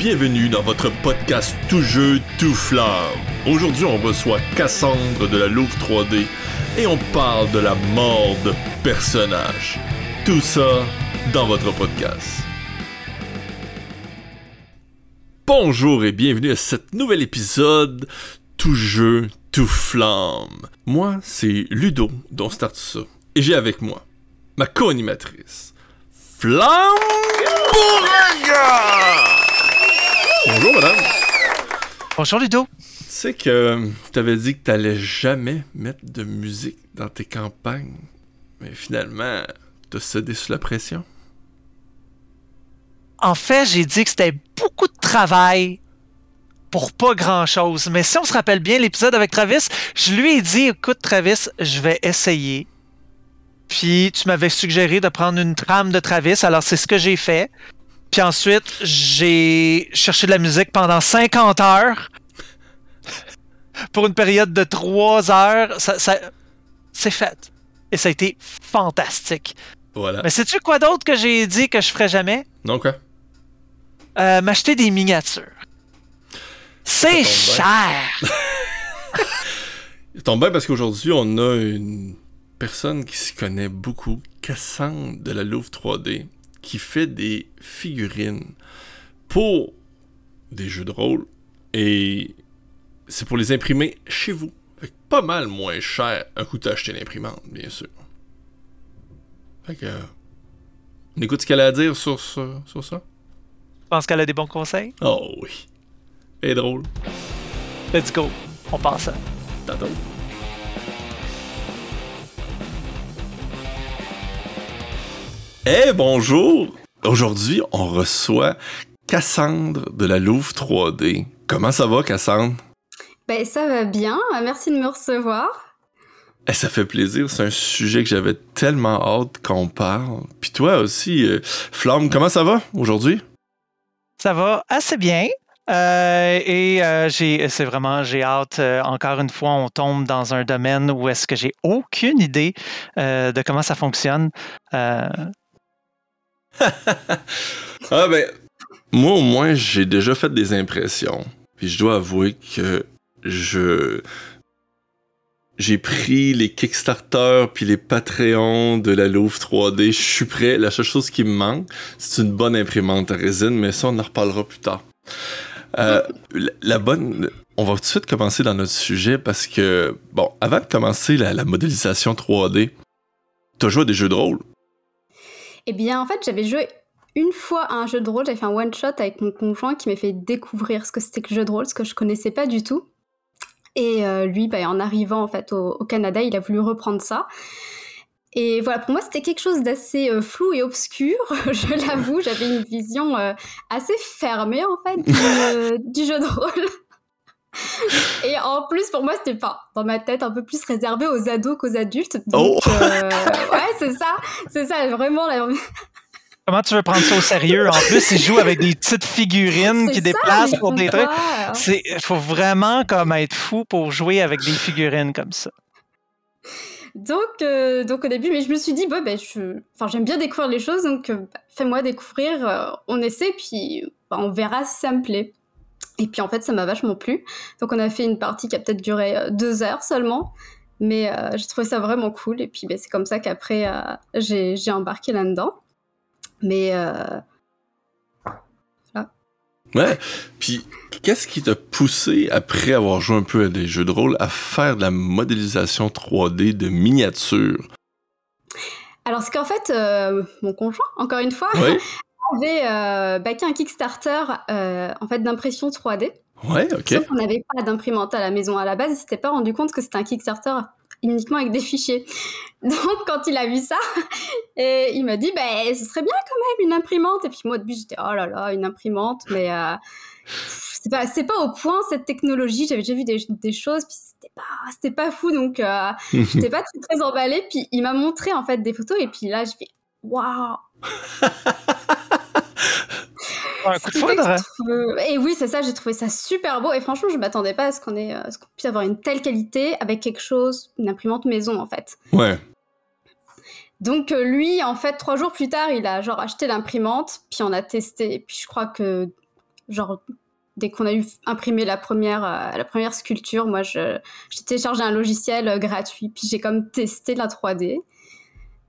bienvenue dans votre podcast Tout jeu, tout flamme. Aujourd'hui, on reçoit Cassandre de la Louve 3D et on parle de la mort de personnages. Tout ça dans votre podcast. Bonjour et bienvenue à cet nouvel épisode Tout jeu, tout flamme. Moi, c'est Ludo dont start ça. Et j'ai avec moi ma co-animatrice, Flamme! Bonjour, madame. Bonjour Ludo. Tu sais que t'avais dit que t'allais jamais mettre de musique dans tes campagnes, mais finalement, t'as cédé sous la pression. En fait, j'ai dit que c'était beaucoup de travail pour pas grand chose. Mais si on se rappelle bien l'épisode avec Travis, je lui ai dit écoute, Travis, je vais essayer. Puis tu m'avais suggéré de prendre une trame de Travis, alors c'est ce que j'ai fait. Puis ensuite, j'ai cherché de la musique pendant 50 heures. Pour une période de 3 heures. Ça, ça c'est fait. Et ça a été fantastique. Voilà. Mais sais-tu quoi d'autre que j'ai dit que je ferais jamais? Non, quoi? Euh, M'acheter des miniatures. C'est cher! Il tombe bien parce qu'aujourd'hui, on a une personne qui s'y connaît beaucoup, Cassandre de la Louve 3D, qui fait des figurines pour des jeux de rôle et c'est pour les imprimer chez vous. Fait que pas mal moins cher un coup d'acheter l'imprimante, bien sûr. Fait que. On écoute ce qu'elle a à dire sur, ça- sur ça? Je pense qu'elle a des bons conseils. Oh oui. Et drôle. Let's go. On passe ça. Tantôt. Eh bonjour! Aujourd'hui, on reçoit Cassandre de la Louve 3D. Comment ça va, Cassandre? Ben, ça va bien, merci de me recevoir. Eh, ça fait plaisir, c'est un sujet que j'avais tellement hâte qu'on parle. Puis toi aussi, euh, Flamme, comment ça va aujourd'hui? Ça va assez bien. Euh, et euh, j'ai, c'est vraiment, j'ai hâte. euh, encore une fois, on tombe dans un domaine où est-ce que j'ai aucune idée euh, de comment ça fonctionne. Ah ben, moi au moins, j'ai déjà fait des impressions. Puis je dois avouer que je... J'ai pris les Kickstarter puis les Patreons de la Louve 3D. Je suis prêt. La seule chose qui me manque, c'est une bonne imprimante à résine, mais ça, on en reparlera plus tard. Euh, la, bonne... On va tout de suite commencer dans notre sujet parce que, bon, avant de commencer la, la modélisation 3D, t'as joué à des jeux de rôle. Eh bien, en fait, j'avais joué une fois à un jeu de rôle, j'avais fait un one-shot avec mon conjoint qui m'a fait découvrir ce que c'était que le jeu de rôle, ce que je connaissais pas du tout. Et euh, lui, bah, en arrivant en fait au, au Canada, il a voulu reprendre ça. Et voilà, pour moi, c'était quelque chose d'assez euh, flou et obscur, je l'avoue. J'avais une vision euh, assez fermée, en fait, du, du jeu de rôle. Et en plus, pour moi, c'était pas dans ma tête un peu plus réservé aux ados qu'aux adultes. Donc, Oh. euh, ouais, c'est ça, c'est ça, vraiment. la- comment tu veux prendre ça au sérieux? En plus, ils jouent avec des petites figurines qui ça, déplacent pour des trucs. C'est, faut vraiment comme être fou pour jouer avec des figurines comme ça. Donc, euh, donc au début, mais je me suis dit, bah, ben, je... enfin, j'aime bien découvrir les choses, donc euh, bah, fais-moi découvrir, euh, on essaie, puis bah, on verra si ça me plaît. Et puis en fait, ça m'a vachement plu. Donc on a fait une partie qui a peut-être duré euh, deux heures seulement, mais euh, j'ai trouvé ça vraiment cool. Et puis ben, c'est comme ça qu'après, euh, j'ai j'ai embarqué là-dedans. Mais euh, Ouais. Puis, qu'est-ce qui t'a poussé, après avoir joué un peu à des jeux de rôle, à faire de la modélisation 3D de miniatures? alors c'est qu'en fait, euh, mon conjoint, encore une fois, Ouais. avait euh, backé un Kickstarter euh, en fait d'impression 3D. Ouais, ok. Sauf qu'on n'avait pas d'imprimante à la maison à la base, il s'était pas rendu compte que c'était un Kickstarter uniquement avec des fichiers. Donc quand il a vu ça, et il m'a dit bah ce serait bien quand même une imprimante. Et puis moi au début j'étais oh là là une imprimante, mais euh, c'est pas pas au point cette technologie. J'avais déjà vu des, des choses, puis c'était pas c'était pas fou donc euh, j'étais pas très, très emballée. Puis il m'a montré en fait des photos et puis là je fais waouh Un coup de foudre. Et oui, c'est ça, j'ai trouvé ça super beau. Et franchement, je m'attendais pas à ce qu'on ait, à ce qu'on puisse avoir une telle qualité avec quelque chose, une imprimante maison en fait. Ouais. Donc euh, lui, en fait, trois jours plus tard, il a genre acheté l'imprimante, puis on a testé. Et puis je crois que genre dès qu'on a eu imprimé la première, euh, la première sculpture, moi, je, j'ai téléchargé un logiciel euh, gratuit, puis j'ai comme testé la 3D.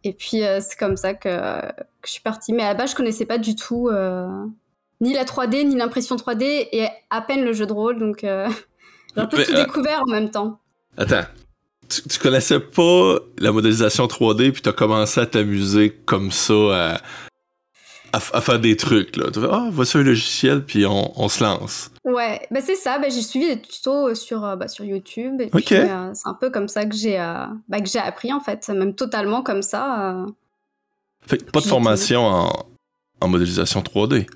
Et puis, euh, c'est comme ça que, que, je suis partie. Mais à la base, je connaissais pas du tout ni la 3D, ni l'impression 3D, et à peine le jeu de rôle. Donc, j'ai un peu tout découvert en même temps. Attends. Tu, tu, connaissais pas la modélisation 3D, puis tu as commencé à t'amuser comme ça à, à, faire des trucs. Là. Tu fais, ah, voici un logiciel, puis on, on se lance. Ouais, bah c'est ça. Bah, j'ai suivi des tutos sur, euh, bah, sur YouTube. Et puis, euh, c'est un peu comme ça que j'ai euh, que j'ai appris, en fait. Même totalement comme ça. Fait pas de formation en, en modélisation 3D.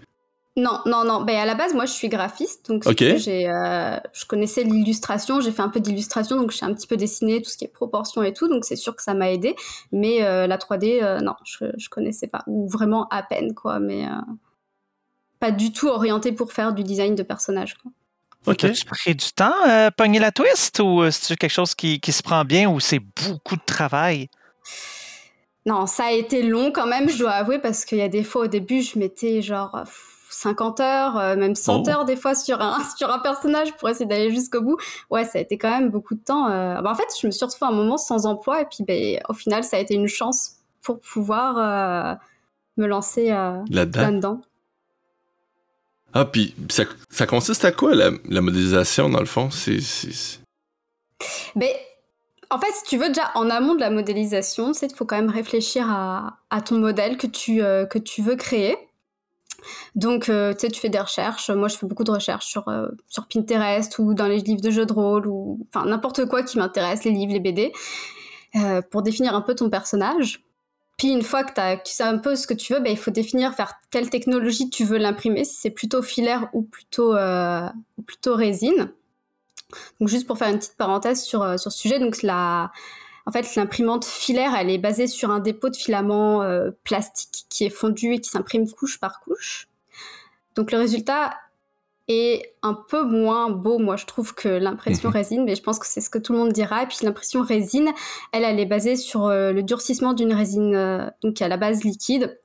Non, non, non. Ben, à la base, moi, je suis graphiste. Donc, j'ai, euh, je connaissais l'illustration. J'ai fait un peu d'illustration. Donc, j'ai un petit peu dessiné tout ce qui est proportion et tout. Donc, c'est sûr que ça m'a aidé. Mais euh, la 3D, euh, non, je, je connaissais pas. Ou vraiment à peine, quoi. Mais pas du tout orienté pour faire du design de personnage, quoi. Ok. As-tu pris du temps à pogner la twist ou c'est quelque chose qui, qui se prend bien ou c'est beaucoup de travail? Non, ça a été long quand même, je dois avouer, parce qu'il y a des fois au début, je m'étais genre 50 heures, euh, même 100 heures des fois sur un, sur un personnage pour essayer d'aller jusqu'au bout. Ouais, ça a été quand même beaucoup de temps. Euh. Bah, en fait, je me suis retrouvée un moment sans emploi et puis ben, au final, ça a été une chance pour pouvoir euh, me lancer là-dedans. ah, puis ça, ça, consiste à quoi la, la modélisation dans le fond? C'est. Ben, en fait, si tu veux déjà en amont de la modélisation, il faut quand même réfléchir à, à ton modèle que tu, que tu veux créer. Donc, euh, tu sais, tu fais des recherches. Moi, je fais beaucoup de recherches sur, euh, sur Pinterest ou dans les livres de jeux de rôle ou enfin n'importe quoi qui m'intéresse, les livres, les BD, euh, pour définir un peu ton personnage. Puis une fois que, tu sais un peu ce que tu veux, ben, il faut définir vers quelle technologie tu veux l'imprimer, si c'est plutôt filaire ou plutôt, plutôt résine. Donc juste pour faire une petite parenthèse sur, sur ce sujet, donc la, en fait, l'imprimante filaire, elle est basée sur un dépôt de filament euh, plastique qui est fondu et qui s'imprime couche par couche. Donc le résultat est un peu moins beau, moi je trouve, que l'impression mhm. résine, mais je pense que c'est ce que tout le monde dira. Et puis l'impression résine, elle, elle est basée sur euh, le durcissement d'une résine, euh, donc à la base liquide.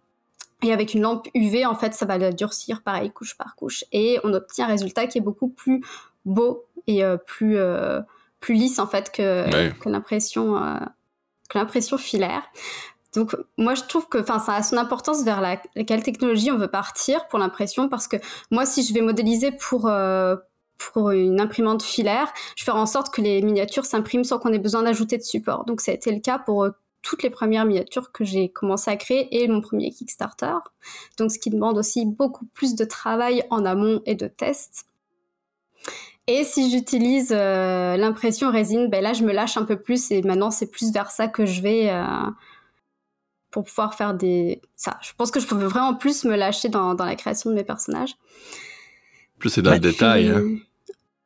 Et avec une lampe UV, en fait, ça va la durcir pareil, couche par couche. Et on obtient un résultat qui est beaucoup plus beau et plus plus lisse en fait que, que l'impression euh, que l'impression filaire. Donc moi je trouve que enfin ça a son importance vers la, laquelle technologie on veut partir pour l'impression parce que moi si je vais modéliser pour euh, pour une imprimante filaire, je ferai en sorte que les miniatures s'impriment sans qu'on ait besoin d'ajouter de support. Donc ça a été le cas pour euh, toutes les premières miniatures que j'ai commencé à créer et mon premier Kickstarter. Donc ce qui demande aussi beaucoup plus de travail en amont et de tests. Et si j'utilise euh, l'impression résine, ben là, je me lâche un peu plus et maintenant, c'est plus vers ça que je vais euh, pour pouvoir faire des. Ça, je pense que je peux vraiment plus me lâcher dans, dans la création de mes personnages. Plus c'est dans le détail. Hein.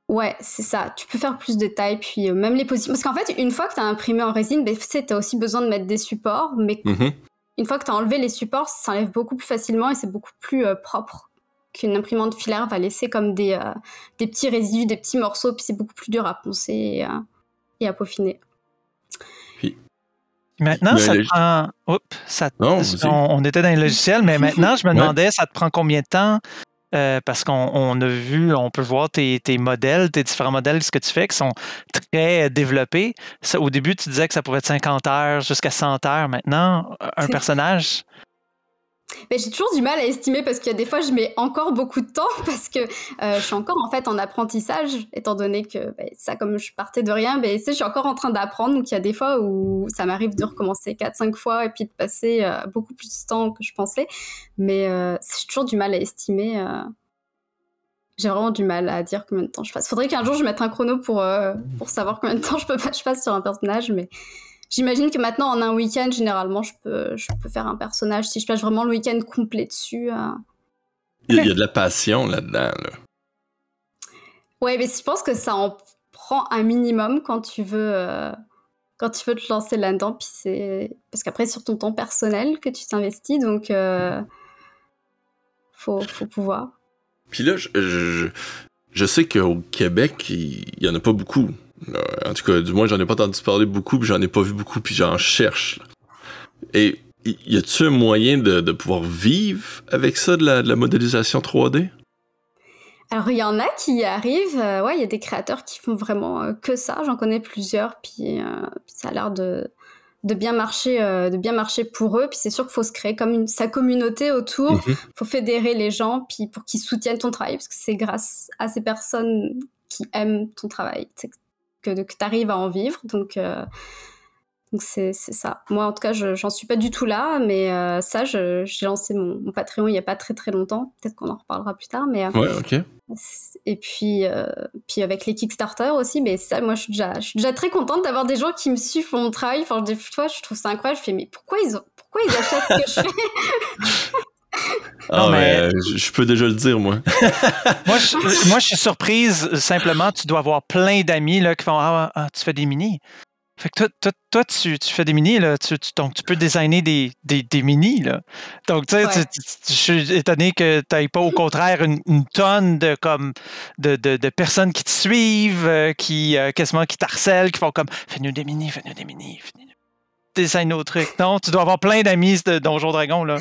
Ouais, c'est ça. Tu peux faire plus de détails, puis euh, même les positions. Parce qu'en fait, une fois que tu as imprimé en résine, ben, tu as aussi besoin de mettre des supports, mais mm-hmm. une fois que tu as enlevé les supports, ça s'enlève beaucoup plus facilement et c'est beaucoup plus propre qu'une imprimante filaire va laisser comme des, euh, des petits résidus, des petits morceaux, puis c'est beaucoup plus dur à poncer et, euh, à peaufiner. Maintenant, ça te prend. Oups, ça... on, était dans les logiciels, mais maintenant, je me demandais, ça te prend combien de temps? Euh, parce qu'on a vu, on peut voir tes, tes, modèles, tes différents modèles, ce que tu fais, qui sont très développés. au début, tu disais que ça pouvait être 50 heures jusqu'à 100 heures. Maintenant, un personnage, mais j'ai toujours du mal à estimer parce qu'il y a des fois je mets encore beaucoup de temps parce que euh, je suis encore en fait en apprentissage étant donné que ben, ça comme je partais de rien mais je suis encore en train d'apprendre. Donc il y a des fois où ça m'arrive de recommencer 4-5 fois et puis de passer euh, beaucoup plus de temps que je pensais. Mais euh, j'ai toujours du mal à estimer j'ai vraiment du mal à dire combien de temps je passe. Faudrait qu'un jour je mette un chrono pour, pour savoir combien de temps je, peux, je passe sur un personnage mais J'imagine que maintenant, en un week-end, généralement, je peux, je peux faire un personnage si je passe vraiment le week-end complet dessus. Euh. Il, y a, de la passion là-dedans. Là. Ouais, mais je pense que ça en prend un minimum quand tu veux, euh, quand tu veux te lancer là-dedans. Puis c'est parce qu'après, sur ton temps personnel que tu t'investis, donc euh, faut, faut pouvoir. Puis là, je, je, je sais qu'au Québec, il y en a pas beaucoup en tout cas, du moins, j'en ai pas entendu parler beaucoup, puis j'en ai pas vu beaucoup, puis j'en cherche. Et y a-tu un moyen de, pouvoir vivre avec ça, de la, modélisation 3D? Alors il y en a qui y arrivent, euh, ouais, il y a des créateurs qui font vraiment euh, que ça, j'en connais plusieurs, puis, euh, puis ça a l'air de, de bien marcher, euh, de bien marcher pour eux. Puis c'est sûr qu'il faut se créer comme une, sa communauté autour, Mhm. faut fédérer les gens, puis pour qu'ils soutiennent ton travail, parce que c'est grâce à ces personnes qui aiment ton travail que, que tu arrives à en vivre. Donc euh, donc c'est c'est ça. Moi en tout cas, je- j'en suis pas du tout là, mais euh, ça, je- j'ai lancé mon, mon Patreon il y a pas très très longtemps. Peut-être qu'on en reparlera plus tard, mais euh, Ouais, ok. et puis, euh, puis avec les Kickstarter aussi, mais ça, moi, je suis déjà, je suis déjà très contente d'avoir des gens qui me suivent pour mon travail. Enfin, des fois, je trouve ça incroyable. Je fais, mais pourquoi ils, ont, pourquoi ils achètent ce que je fais? Ah, Non, mais- mais je- peux déjà le dire, moi. Moi je, moi, je suis surprise. Simplement, tu dois avoir plein d'amis là, qui font ah, ah, tu fais des minis. Fait que toi, toi, toi, tu, tu fais des minis, là, tu, tu- donc tu peux designer des, des, des minis. Là. Donc, tu sais, Ouais. tu- je suis étonné que tu n'aies pas au contraire une, une tonne de, comme, de, de, de personnes qui te suivent, euh, qui euh, quasiment qui t'harcèlent, qui font comme fais-nous des minis, fais-nous des minis, fais-nous design nos trucs. Non, tu dois avoir plein d'amis de Donjon Dragon. Là.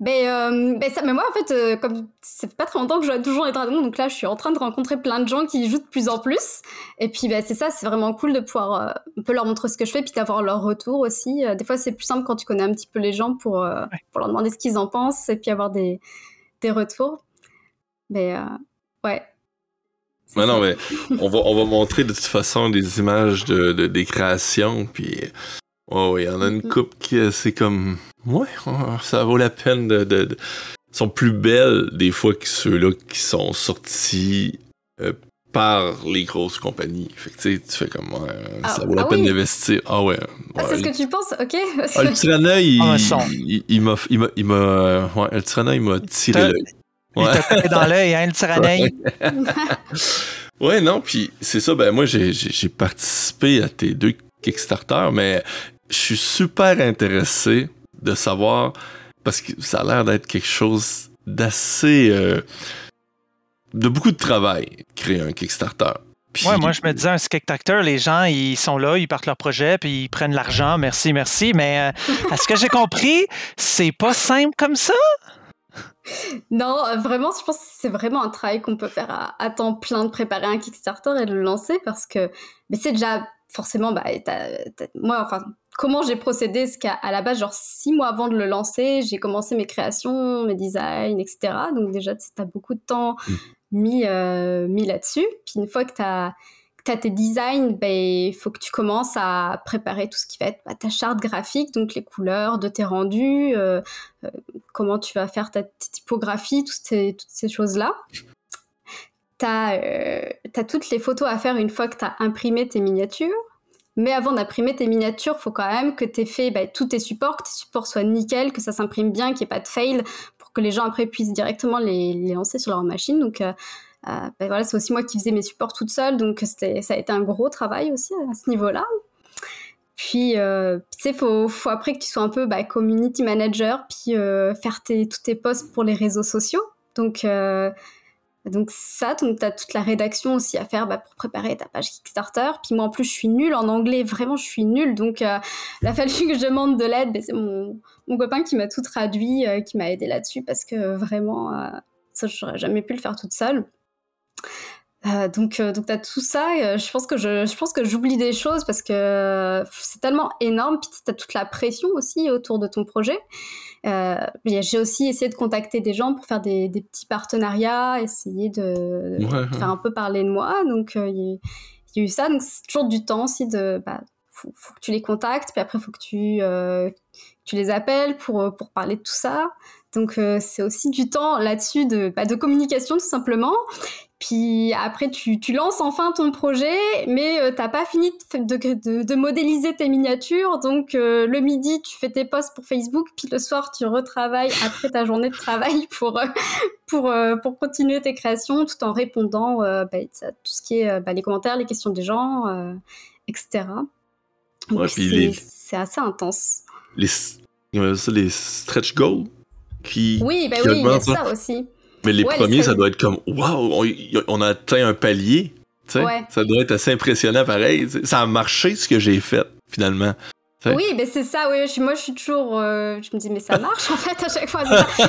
Mais, euh, mais ça, mais moi, en fait, euh, comme ça fait pas très longtemps que je joue à toujours les dragons, donc là, je suis en train de rencontrer plein de gens qui jouent de plus en plus. Et puis, bah, c'est ça, c'est vraiment cool de pouvoir euh, un peu leur montrer ce que je fais, puis d'avoir leur retour aussi. Euh, des fois, c'est plus simple quand tu connais un petit peu les gens pour, euh, Ouais. pour leur demander ce qu'ils en pensent et puis avoir des, des retours. Mais, euh, ouais. Mais non, mais on va, on va montrer de toute façon des images de, de- des créations, puis oh, il y en a une coupe qui euh, c'est comme ouais, ça vaut la peine de, de- de- sont plus belles des fois que ceux-là qui sont sortis euh, par les grosses compagnies. Fait que tu fais comme Ah, ça vaut la ah peine oui. d'investir. Ah ouais. Ah, ouais, c'est ce le- que tu penses, ok Parce le Tyrannoï, il, un son. il, il m'a, il m'a, il m'a, euh, ouais, le il m'a tiré l'œil. Il t'a coupé dans l'œil, hein, le tyranneil. Ouais, non, puis c'est ça, ben moi j'ai, j'ai, j'ai participé à tes deux Kickstarter, mais je suis super intéressé de savoir, parce que ça a l'air d'être quelque chose d'assez... euh, de beaucoup de travail, créer un Kickstarter. Puis- Ouais, moi, je me disais, un Kickstarter, les gens, ils sont là, ils partent leur projet, puis ils prennent l'argent, merci, merci. Mais euh, à ce que j'ai compris, c'est pas simple comme ça. Non, vraiment, je pense que c'est vraiment un travail qu'on peut faire à, à temps plein de préparer un Kickstarter et de le lancer parce que mais c'est déjà forcément, bah, moi, enfin, comment j'ai procédé, c'est qu'à à la base, genre six mois avant de le lancer, j'ai commencé mes créations, mes designs, etc. Donc déjà, tu as beaucoup de temps Mm. mis, euh, mis là-dessus. Puis une fois que tu as T'as tes designs, ben, il faut que tu commences à préparer tout ce qui va être bah, ta charte graphique, donc les couleurs de tes rendus, euh, euh, comment tu vas faire ta, typographie, toutes ces, toutes ces choses-là. Tu as, toutes les photos à faire une fois que tu as imprimé tes miniatures. Mais avant d'imprimer tes miniatures, faut quand même que tu fait bah, tous tes supports, que tes supports soient nickel, que ça s'imprime bien, qu'il n'y ait pas de fail, pour que les gens après puissent directement les, lancer sur leur machine. Donc, euh, euh, bah, voilà, c'est aussi moi qui faisais mes supports toute seule, donc ça a été un gros travail aussi à ce niveau-là. Puis, euh, tu sais, faut, faut après que tu sois un peu bah, community manager, puis euh, faire tous tes posts pour les réseaux sociaux. Donc ça, donc tu as toute la rédaction aussi à faire bah, pour préparer ta page Kickstarter. Puis moi, en plus, je suis nulle en anglais, vraiment, je suis nulle. Donc, euh, il a fallu que je demande de l'aide. C'est mon, mon copain qui m'a tout traduit, euh, qui m'a aidé là-dessus, parce que vraiment, euh, ça, j'aurais jamais pu le faire toute seule. Euh, donc, euh, donc tu as tout ça. Euh, je pense que je, je pense que j'oublie des choses parce que c'est tellement énorme. Puis tu as toute la pression aussi autour de ton projet. J'ai aussi essayé de contacter des gens pour faire des, des petits partenariats, essayer de, de Ouais. faire un peu parler de moi. Donc il y, y, a eu ça. Donc c'est toujours du temps aussi de. Bah, faut, faut, que tu les contactes, puis après, il faut que tu, tu les appelles pour, pour parler de tout ça. Donc, euh, c'est aussi du temps là-dessus de, bah, de communication, tout simplement. Puis après, tu, tu lances enfin ton projet, mais euh, t'as pas fini de, de, de, modéliser tes miniatures. Donc, euh, le midi, tu fais tes posts pour Facebook, puis le soir, tu retravailles après ta journée de travail pour, euh, pour, pour continuer tes créations, tout en répondant bah, à tout ce qui est bah, les commentaires, les questions des gens, euh, etc. Ouais, c'est les... assez intense. Les, les stretch goals qui. Oui, bah qui oui, il y a ça aussi. Mais les ouais, premiers, les ça doit être comme Waouh, on, on, a atteint un palier. Ouais. Ça doit être assez impressionnant pareil. T'sais. Ça a marché ce que j'ai fait, finalement. T'sais. Oui, mais c'est ça, oui. Moi, je suis toujours. Euh, je me dis, mais ça marche en fait à chaque fois.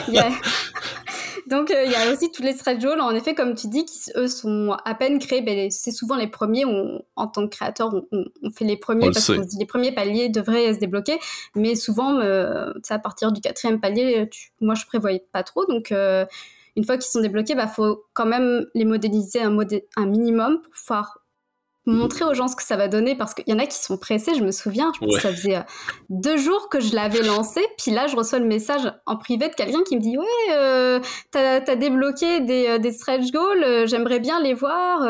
Il y a, Donc il y a aussi tous les stretch goals, en effet, comme tu dis, qui eux sont à peine créés. Ben, c'est souvent les premiers, en tant que créateur, on, fait les premiers parce que les premiers paliers devraient se débloquer. Mais souvent, à partir du quatrième palier, moi je prévoyais pas trop. Donc une fois qu'ils sont débloqués, il bah, faut quand même les modéliser un, un minimum pour pouvoir montrer aux gens ce que ça va donner parce qu'il y en a qui sont pressés. Je me souviens, je ça faisait euh, deux jours que je l'avais lancé, puis là je reçois le message en privé de quelqu'un qui me dit ouais, euh, t'as as débloqué des, euh, des stretch goals, euh, j'aimerais bien les voir.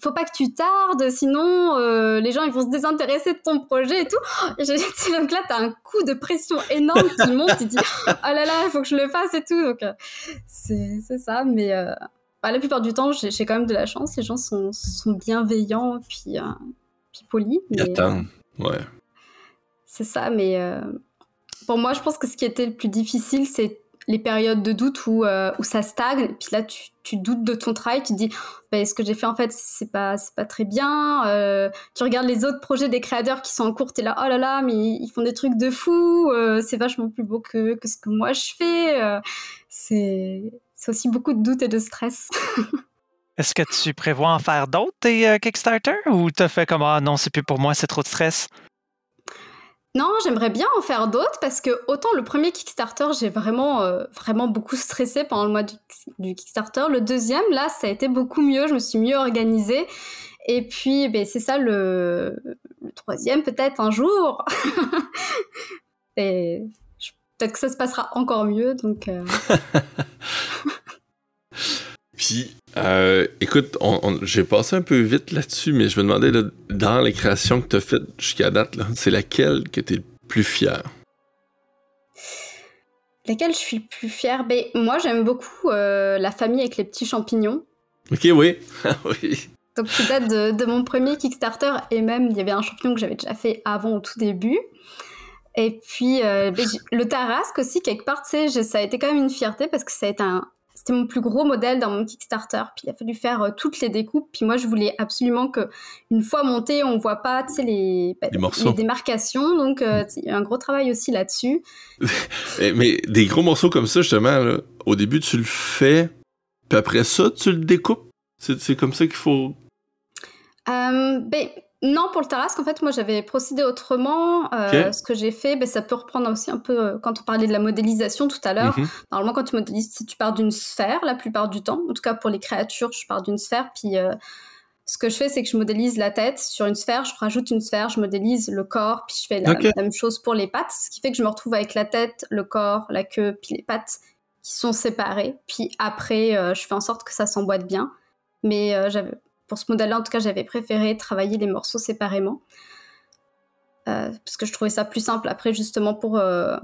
faut pas que tu tardes, sinon les gens ils vont se désintéresser de ton projet et tout. Et donc là t'as un coup de pression énorme qui monte, tu dis oh là là, il faut que je le fasse et tout. Donc c'est ça, mais bah, la plupart du temps, j'ai quand même de la chance. Les gens sont, sont bienveillants puis, euh, puis polis. Mais, euh, ouais. C'est ça, mais euh, pour moi, je pense que ce qui était le plus difficile, c'est les périodes de doute où, où ça stagne. Puis là, tu, tu, doutes de ton travail. Tu te dis, bah, ce que j'ai fait, en fait, c'est pas, pas très bien. tu regardes les autres projets des créateurs qui sont en cours. Tu es là, oh là là, mais ils font des trucs de fou. c'est vachement plus beau que, que, ce que moi je fais. c'est c'est aussi beaucoup de doutes et de stress. Est-ce que tu prévois en faire d'autres, tes euh, Kickstarter, ou t'as fait comme Ah non, c'est plus pour moi, c'est trop de stress? Non, j'aimerais bien en faire d'autres parce que autant le premier Kickstarter, j'ai vraiment, euh, vraiment beaucoup stressé pendant le mois du, Kickstarter. Le deuxième, là, ça a été beaucoup mieux. Je me suis mieux organisée. Et puis, ben, c'est ça le, le troisième, peut-être un jour. et peut-être que ça se passera encore mieux. Donc, euh. Puis, euh, écoute, j'ai passé un peu vite là-dessus, mais je me demandais, dans les créations que tu as faites jusqu'à date, c'est laquelle que tu es le plus fier? Laquelle je suis le plus fière? Ben, moi, j'aime beaucoup euh, la famille avec les petits champignons. Ok, oui. oui. Donc, qui date de, de, mon premier Kickstarter, et même, il y avait un champignon que j'avais déjà fait avant, au tout début. Et puis, euh, ben, le Tarasque aussi, quelque part, tu sais, ça a été quand même une fierté parce que ça a été un, c'était mon plus gros modèle dans mon Kickstarter. Puis il a fallu faire euh, toutes les découpes. Puis moi, je voulais absolument que une fois monté, on voit pas, tu sais, les, ben, les, démarcations. Donc euh, il y a un gros travail aussi là-dessus. mais, des gros morceaux comme ça, justement, au début, tu le fais, puis après ça, tu le découpes? C'est comme ça qu'il faut. ben non, pour le Tarasque, en fait, moi, j'avais procédé autrement. Euh, ce que j'ai fait, ben, ça peut reprendre aussi un peu euh, quand on parlait de la modélisation tout à l'heure. Mhm. Normalement, quand tu modélises, tu pars d'une sphère la plupart du temps. En tout cas, pour les créatures, je pars d'une sphère. Puis, euh, ce que je fais, c'est que je modélise la tête sur une sphère, je rajoute une sphère, je modélise le corps, puis je fais la, même chose pour les pattes. Ce qui fait que je me retrouve avec la tête, le corps, la queue, puis les pattes qui sont séparées. Puis après, je fais en sorte que ça s'emboîte bien. Mais j'avais pour ce modèle-là, en tout cas, j'avais préféré travailler les morceaux séparément. Euh, parce que je trouvais ça plus simple après, justement, pour, euh,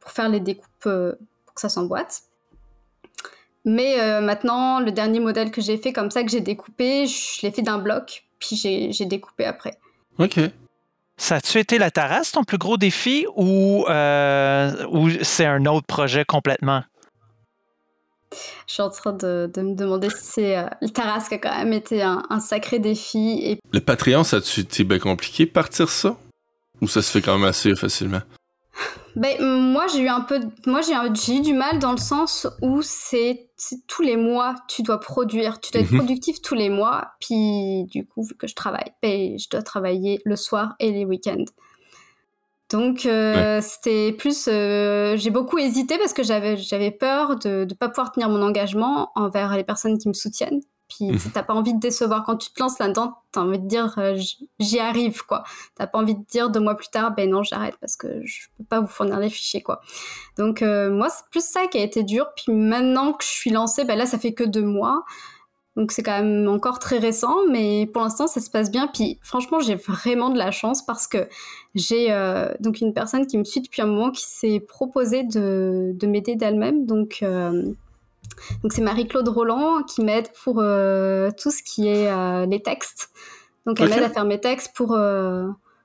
pour faire les découpes, euh, pour que ça s'emboîte. Mais maintenant, le dernier modèle que j'ai fait comme ça, que j'ai découpé, je l'ai fait d'un bloc, puis j'ai découpé après. Ok. Ça a-tu été la Tarasque ton plus gros défi ou, ou c'est un autre projet complètement? Je suis en train de, me demander si c'est. Euh, le Tarasque a quand même été un, sacré défi. Et... Le Patreon, ça a-tu été bien compliqué partir ça? Ou ça se fait quand même assez facilement? Ben, moi, j'ai eu un peu. Moi, j'ai eu du mal dans le sens où c'est tous les mois, tu dois produire. Tu dois être mhm. productif tous les mois. Puis, du coup, vu que je travaille, ben, je dois travailler le soir et les week-ends. Donc euh, c'était plus, euh, j'ai beaucoup hésité parce que j'avais j'avais peur de ne pas pouvoir tenir mon engagement envers les personnes qui me soutiennent. Puis mhm. t'as pas envie de décevoir quand tu te lances là-dedans, t'as envie de dire euh, j'y arrive quoi. T'as pas envie de dire deux mois plus tard ben non j'arrête parce que je peux pas vous fournir les fichiers quoi. Donc moi c'est plus ça qui a été dur. Puis maintenant que je suis lancée, ben là ça fait que deux mois. Donc c'est quand même encore très récent, mais pour l'instant ça se passe bien. Puis franchement j'ai vraiment de la chance parce que j'ai euh, donc une personne qui me suit depuis un moment qui s'est proposée de, de m'aider d'elle-même. Donc euh, donc c'est Marie-Claude Roland qui m'aide pour euh, tout ce qui est les textes. Donc elle m'aide à faire mes textes pour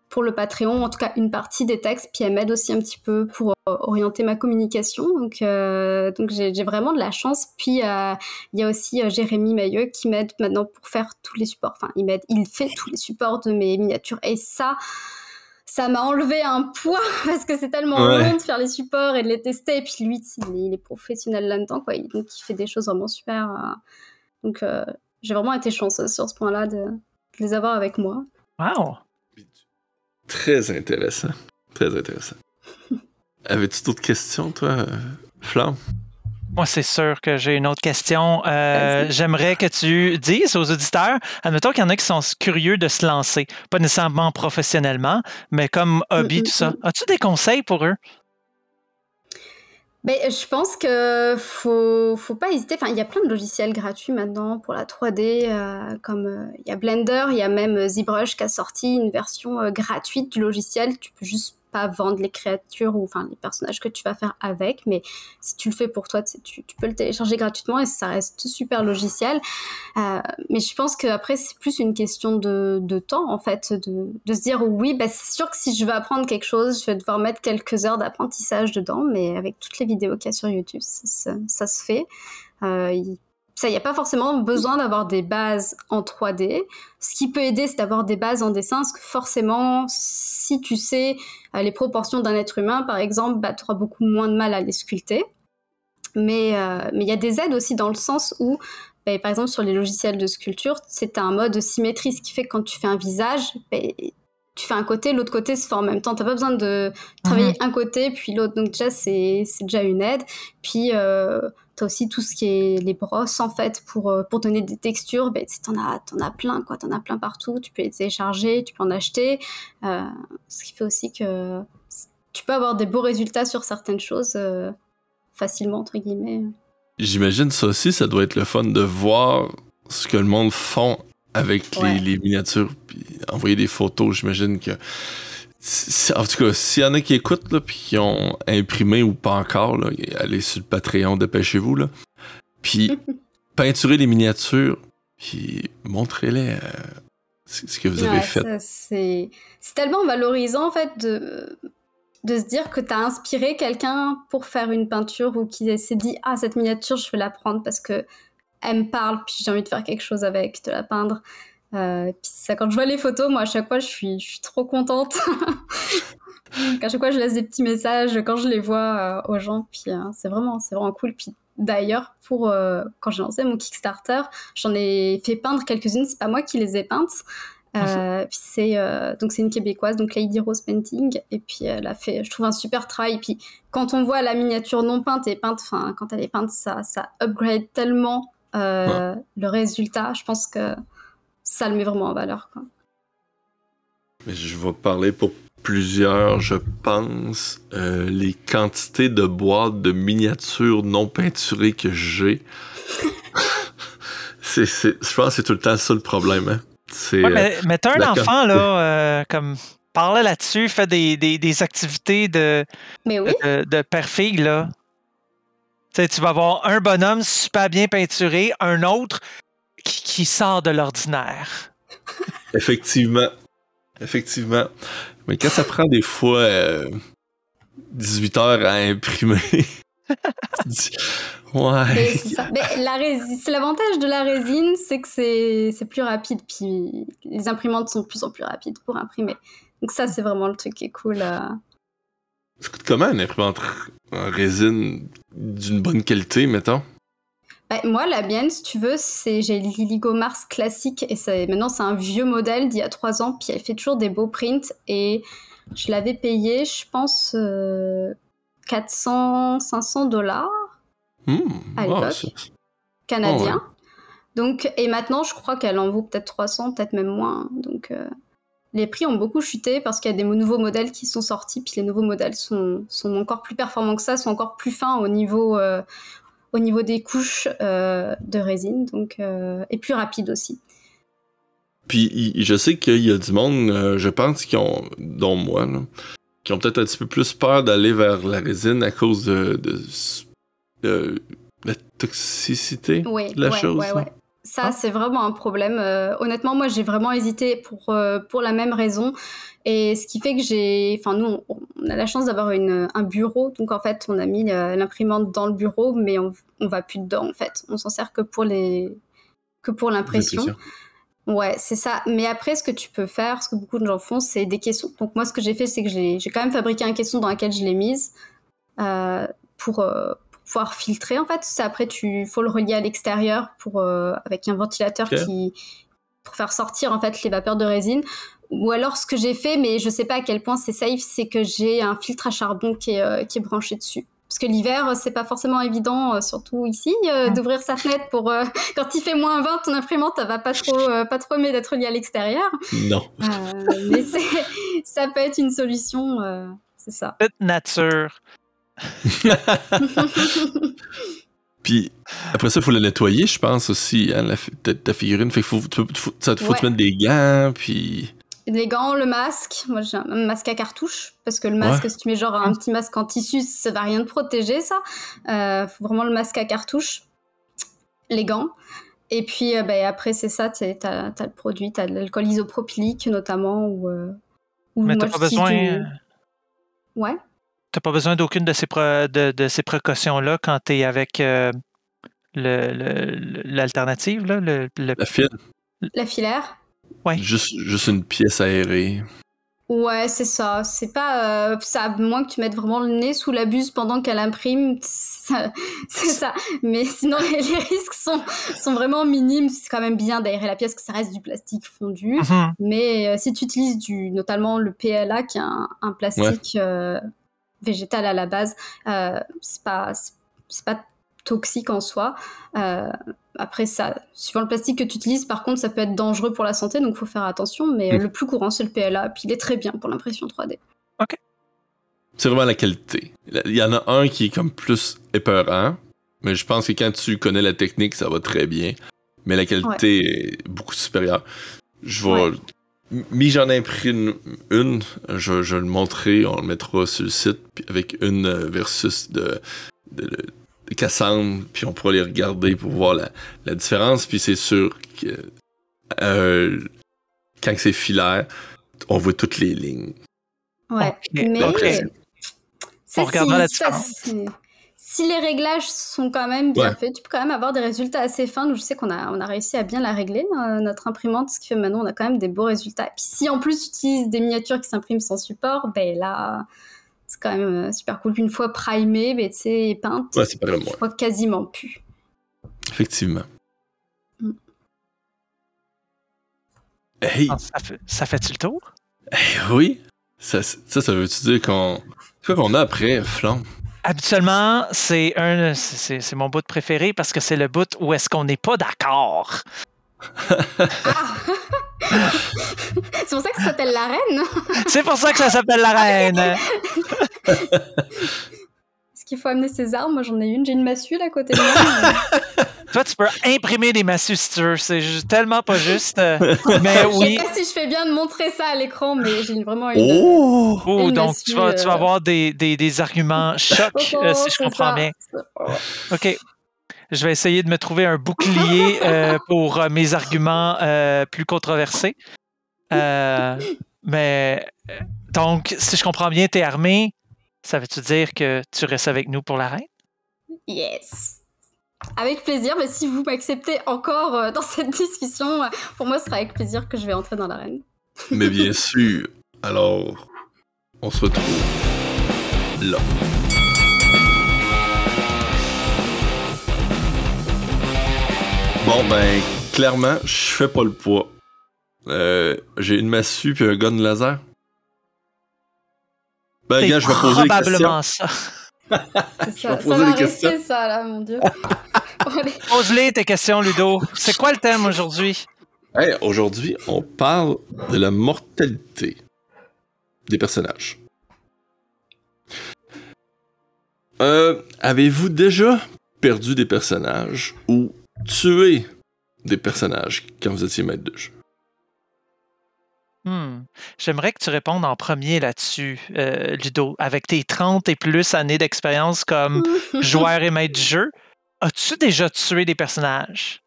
pour le Patreon, en tout cas une partie des textes, puis elle m'aide aussi un petit peu pour euh, orienter ma communication. Donc, euh, donc j'ai vraiment de la chance. Puis euh, il y a aussi Jérémy Mailleux qui m'aide maintenant pour faire tous les supports. Enfin, il m'aide, il fait tous les supports de mes miniatures. Et ça, ça m'a enlevé un poids parce que c'est tellement long de faire les supports et de les tester. Et puis lui, il est professionnel là-dedans, quoi. Donc il fait des choses vraiment super. Donc j'ai vraiment été chanceuse sur ce point-là de, les avoir avec moi. Wow! Très intéressant. Très intéressant. Avais-tu d'autres questions, toi, Flamme? Moi, c'est sûr que j'ai une autre question. Euh, j'aimerais que tu dises aux auditeurs, admettons qu'il y en a qui sont curieux de se lancer, pas nécessairement professionnellement, mais comme hobby, tout ça. As-tu des conseils pour eux? Ben, je pense que faut, faut pas hésiter. Enfin, il y a plein de logiciels gratuits maintenant pour la 3D, euh, comme euh, il y a Blender, il y a même ZBrush qui a sorti une version gratuite du logiciel. Tu peux juste vendre les créatures ou enfin les personnages que tu vas faire avec, mais si tu le fais pour toi, tu, peux le télécharger gratuitement et ça reste super logiciel. Euh, mais je pense qu'après, c'est plus une question de, temps, en fait, de, se dire oui, bah, c'est sûr que si je veux apprendre quelque chose, je vais devoir mettre quelques heures d'apprentissage dedans, mais avec toutes les vidéos qu'il y a sur YouTube, ça, se fait. Euh, ça, il n'y a pas forcément besoin d'avoir des bases en 3D. Ce qui peut aider, c'est d'avoir des bases en dessin, parce que forcément, si tu sais euh, les proportions d'un être humain, par exemple, bah, tu auras beaucoup moins de mal à les sculpter. Mais euh, mais il y a des aides aussi dans le sens où, bah, par exemple, sur les logiciels de sculpture, c'est un mode de symétrie, ce qui fait que quand tu fais un visage, bah, tu fais un côté, l'autre côté se fait en même temps. Tu n'as pas besoin de travailler mhm. un côté, puis l'autre. Donc déjà, c'est déjà une aide. Puis... Euh, tu as aussi tout ce qui est les brosses, en fait, pour, euh, pour donner des textures. Ben, tu en as, en as plein, quoi. Tu en as plein partout. Tu peux les télécharger, tu peux en acheter. Euh, ce qui fait aussi que tu peux avoir des beaux résultats sur certaines choses euh, facilement, entre guillemets. J'imagine ça aussi, ça doit être le fun de voir ce que le monde font avec les, les, miniatures, puis envoyer des photos. J'imagine que en tout cas, s'il y en a qui écoutent là, puis qui ont imprimé ou pas encore, là, allez sur le Patreon, dépêchez-vous. Là. Puis peinturez les miniatures, puis montrez-les euh, ce que vous avez fait. C'est tellement valorisant en fait de, de se dire que tu as inspiré quelqu'un pour faire une peinture ou qui s'est dit Ah, cette miniature, je vais la prendre parce que elle me parle, puis j'ai envie de faire quelque chose avec, de la peindre. Euh, ça, quand je vois les photos, moi à chaque fois je suis, je suis trop contente. à chaque fois je laisse des petits messages quand je les vois euh, aux gens, puis euh, c'est vraiment, c'est vraiment cool. Puis d'ailleurs, pour quand j'ai lancé mon Kickstarter, j'en ai fait peindre quelques-unes. C'est pas moi qui les ai peintes. puis c'est donc c'est une québécoise, donc Lady Rose Painting, et puis elle a fait, je trouve un super travail. Et puis quand on voit la miniature non peinte et peinte, enfin quand elle est peinte, ça, ça upgrade tellement le résultat. Je pense que ça le met vraiment en valeur. Quoi. Mais je vais parler pour plusieurs, je pense, euh, les quantités de boîtes de miniatures non peinturées que j'ai. c'est, je pense que c'est tout le temps ça le problème. Hein. C'est, mais, euh, t'as un enfant, là, euh, comme parle là-dessus, fait des, des, des activités de, mais oui. de, de père-fille, là. tu vas avoir un bonhomme super bien peinturé, un autre qui, sort de l'ordinaire. Effectivement. Effectivement. Mais quand ça prend des fois 18 euh, heures à imprimer. ouais. C'est l'avantage de la résine, c'est que c'est plus rapide. Puis les imprimantes sont de plus en plus rapides pour imprimer. Donc ça, c'est vraiment le truc qui est cool. Euh. Ça coûte comment une imprimante en résine d'une bonne qualité, mettons? Bah, moi, la mienne, si tu veux, c'est j'ai l'Illigo Mars classique et maintenant c'est un vieux modèle d'il y a trois ans, puis elle fait toujours des beaux prints et je l'avais payé, je pense, 400, euh, 500 dollars mmh, à l'époque, canadien. Donc, et maintenant, je crois qu'elle en vaut peut-être 300, peut-être même moins. Donc, euh, les prix ont beaucoup chuté parce qu'il y a des nouveaux modèles qui sont sortis, puis les nouveaux modèles sont, sont encore plus performants que ça, sont encore plus fins au niveau, euh, au niveau des couches euh, de résine, donc euh, et plus rapide aussi. Puis je sais qu'il y a du monde, euh, je pense, qui ont, dont moi, qui ont peut-être un petit peu plus peur d'aller vers la résine à cause de, la toxicité de la chose. Ça, ah. c'est vraiment un problème. honnêtement, moi, j'ai vraiment hésité pour, pour la même raison. Et ce qui fait que j'ai, enfin nous, on, a la chance d'avoir un bureau, donc en fait, on a mis l'imprimante dans le bureau, mais on, on va plus dedans en fait. On s'en sert que pour les, que pour l'impression. Ouais, c'est ça. Mais après, ce que tu peux faire, ce que beaucoup de gens font, c'est des caissons. Donc moi, ce que j'ai fait, c'est que j'ai quand même fabriqué un caisson dans lequel je l'ai mise euh, pour, euh, pour pouvoir filtrer. En fait, après, tu faut le relier à l'extérieur pour euh, avec un ventilateur qui pour faire sortir en fait les vapeurs de résine. Ou alors, ce que j'ai fait, mais je sais pas à quel point c'est safe, c'est que j'ai un filtre à charbon qui est, qui est branché dessus. Parce que l'hiver, c'est pas forcément évident, euh, surtout ici, euh, d'ouvrir sa fenêtre pour euh, quand il fait moins 20, ton imprimante, elle va pas trop, euh, pas trop aimer d'être liée à l'extérieur. Non. Euh, mais ça peut être une solution, euh, c'est ça. Toute nature. Puis après ça, il faut la nettoyer, je pense aussi, hein, la, ta, ta figurine. Fait que faut, faut, faut- ça, faut Ouais. te mettre des gants, puis. Les gants, le masque. Moi, j'ai un masque à cartouche. Parce que le masque, Ouais. si tu mets genre un petit masque en tissu, ça va rien te protéger, ça. Euh, faut vraiment le masque à cartouche. Les gants. Et puis, euh, ben, après, c'est ça, t'as as, le produit. T'as de l'alcool isopropylique, notamment. Ou, euh, ou Mais moi, t'as pas besoin. du- euh, Ouais. T'as pas besoin d'aucune de ces, pro- de, de ces précautions-là quand tu es avec euh, le- le- le- l'alternative, là, le, le- La file, La filaire. Ouais. juste, juste une pièce aérée. Ouais, c'est ça. C'est pas euh, ça, à moins que tu mettes vraiment le nez sous la buse pendant qu'elle imprime. C'est ça. Mais sinon, les, les risques sont, sont vraiment minimes. C'est quand même bien d'aérer la pièce, que ça reste du plastique fondu. Mhm. Mais euh, si tu utilises du, notamment le PLA, qui est un, un plastique euh, végétal à la base, euh, c'est pas, pas toxique en soi. Après, ça, suivant le plastique que tu utilises, par contre, ça peut être dangereux pour la santé, donc faut faire attention. Mais euh, le plus courant, c'est le PLA, puis il est très bien pour l'impression 3D. C'est vraiment la qualité. Il y en a un qui est comme plus épeurant, mais je pense que quand tu connais la technique, ça va très bien. Mais la qualité est beaucoup supérieure. Je vais. Mi, j'en ai pris une, une, je, je vais le montrer, on le mettra sur le site, puis avec une euh, versus de, de, de Cassandre, puis on pourra les regarder pour voir la, la différence. Puis c'est sûr que euh, quand c'est filaire, on voit toutes les lignes. Ouais. Mais ok. ça, On regardera la ça, différence. si les réglages sont quand même bien Ouais. faits, tu peux quand même avoir des résultats assez fins. Je sais qu'on a, on a réussi à bien la régler, euh, notre imprimante, ce qui fait maintenant on a quand même des beaux résultats. Puis si en plus tu utilises des miniatures qui s'impriment sans support, ben là, c'est quand même euh, super cool. Une fois primée, ben, tu sais, et peinte, Ouais, c'est pas vois quasiment plus. Effectivement. Mm. Hey, Ah, Ça fait, ça fait-tu le tour? oui. Ça, ça, ça veut-tu dire qu'on. Quoi qu'on a après, Flamme? Habituellement, c'est un, c'est- c'est c'est mon bout préféré parce que c'est le bout où est-ce qu'on n'est pas d'accord. Ah C'est pour ça que ça s'appelle la reine C'est pour ça que ça s'appelle la reine. Est-ce qu'il faut amener ses armes Moi j'en ai une, j'ai une massue là à côté de moi. Toi, tu peux imprimer des massues si tu veux. C'est tellement pas juste. Mais Je oui. sais pas si je fais bien de montrer ça à l'écran, mais j'ai vraiment une. Oh! Oh, Une donc, massue, tu vas, tu vas euh, avoir des, des, des arguments chocs, Oh, euh, si je comprends ça. bien. OK. Je vais essayer de me trouver un bouclier euh, pour euh, mes arguments euh, plus controversés. Euh, mais donc, si je comprends bien, tu es armé. Ça veut-tu dire que tu restes avec nous pour la reine? Yes. Avec plaisir, mais si vous m'acceptez encore euh, dans cette discussion, euh, pour moi ce sera avec plaisir que je vais entrer dans l'arène. Mais bien sûr. Alors, on se retrouve là. Bon, ben, clairement, je fais pas le poids. Euh, J'ai une massue puis un gun laser. Ben, gars, je vais poser des questions. probablement ça. C'est Je ça, vais ça poser rester questions. ça là, mon dieu. Pose-les tes questions, Ludo. C'est quoi le thème aujourd'hui? Hey, aujourd'hui, on parle de la mortalité des personnages. Euh, Avez-vous déjà perdu des personnages ou tué des personnages quand vous étiez maître de jeu? Hmm. J'aimerais que tu répondes en premier là-dessus, euh, Ludo. Avec tes 30 et plus années d'expérience comme joueur et maître du jeu, as-tu déjà tué des personnages?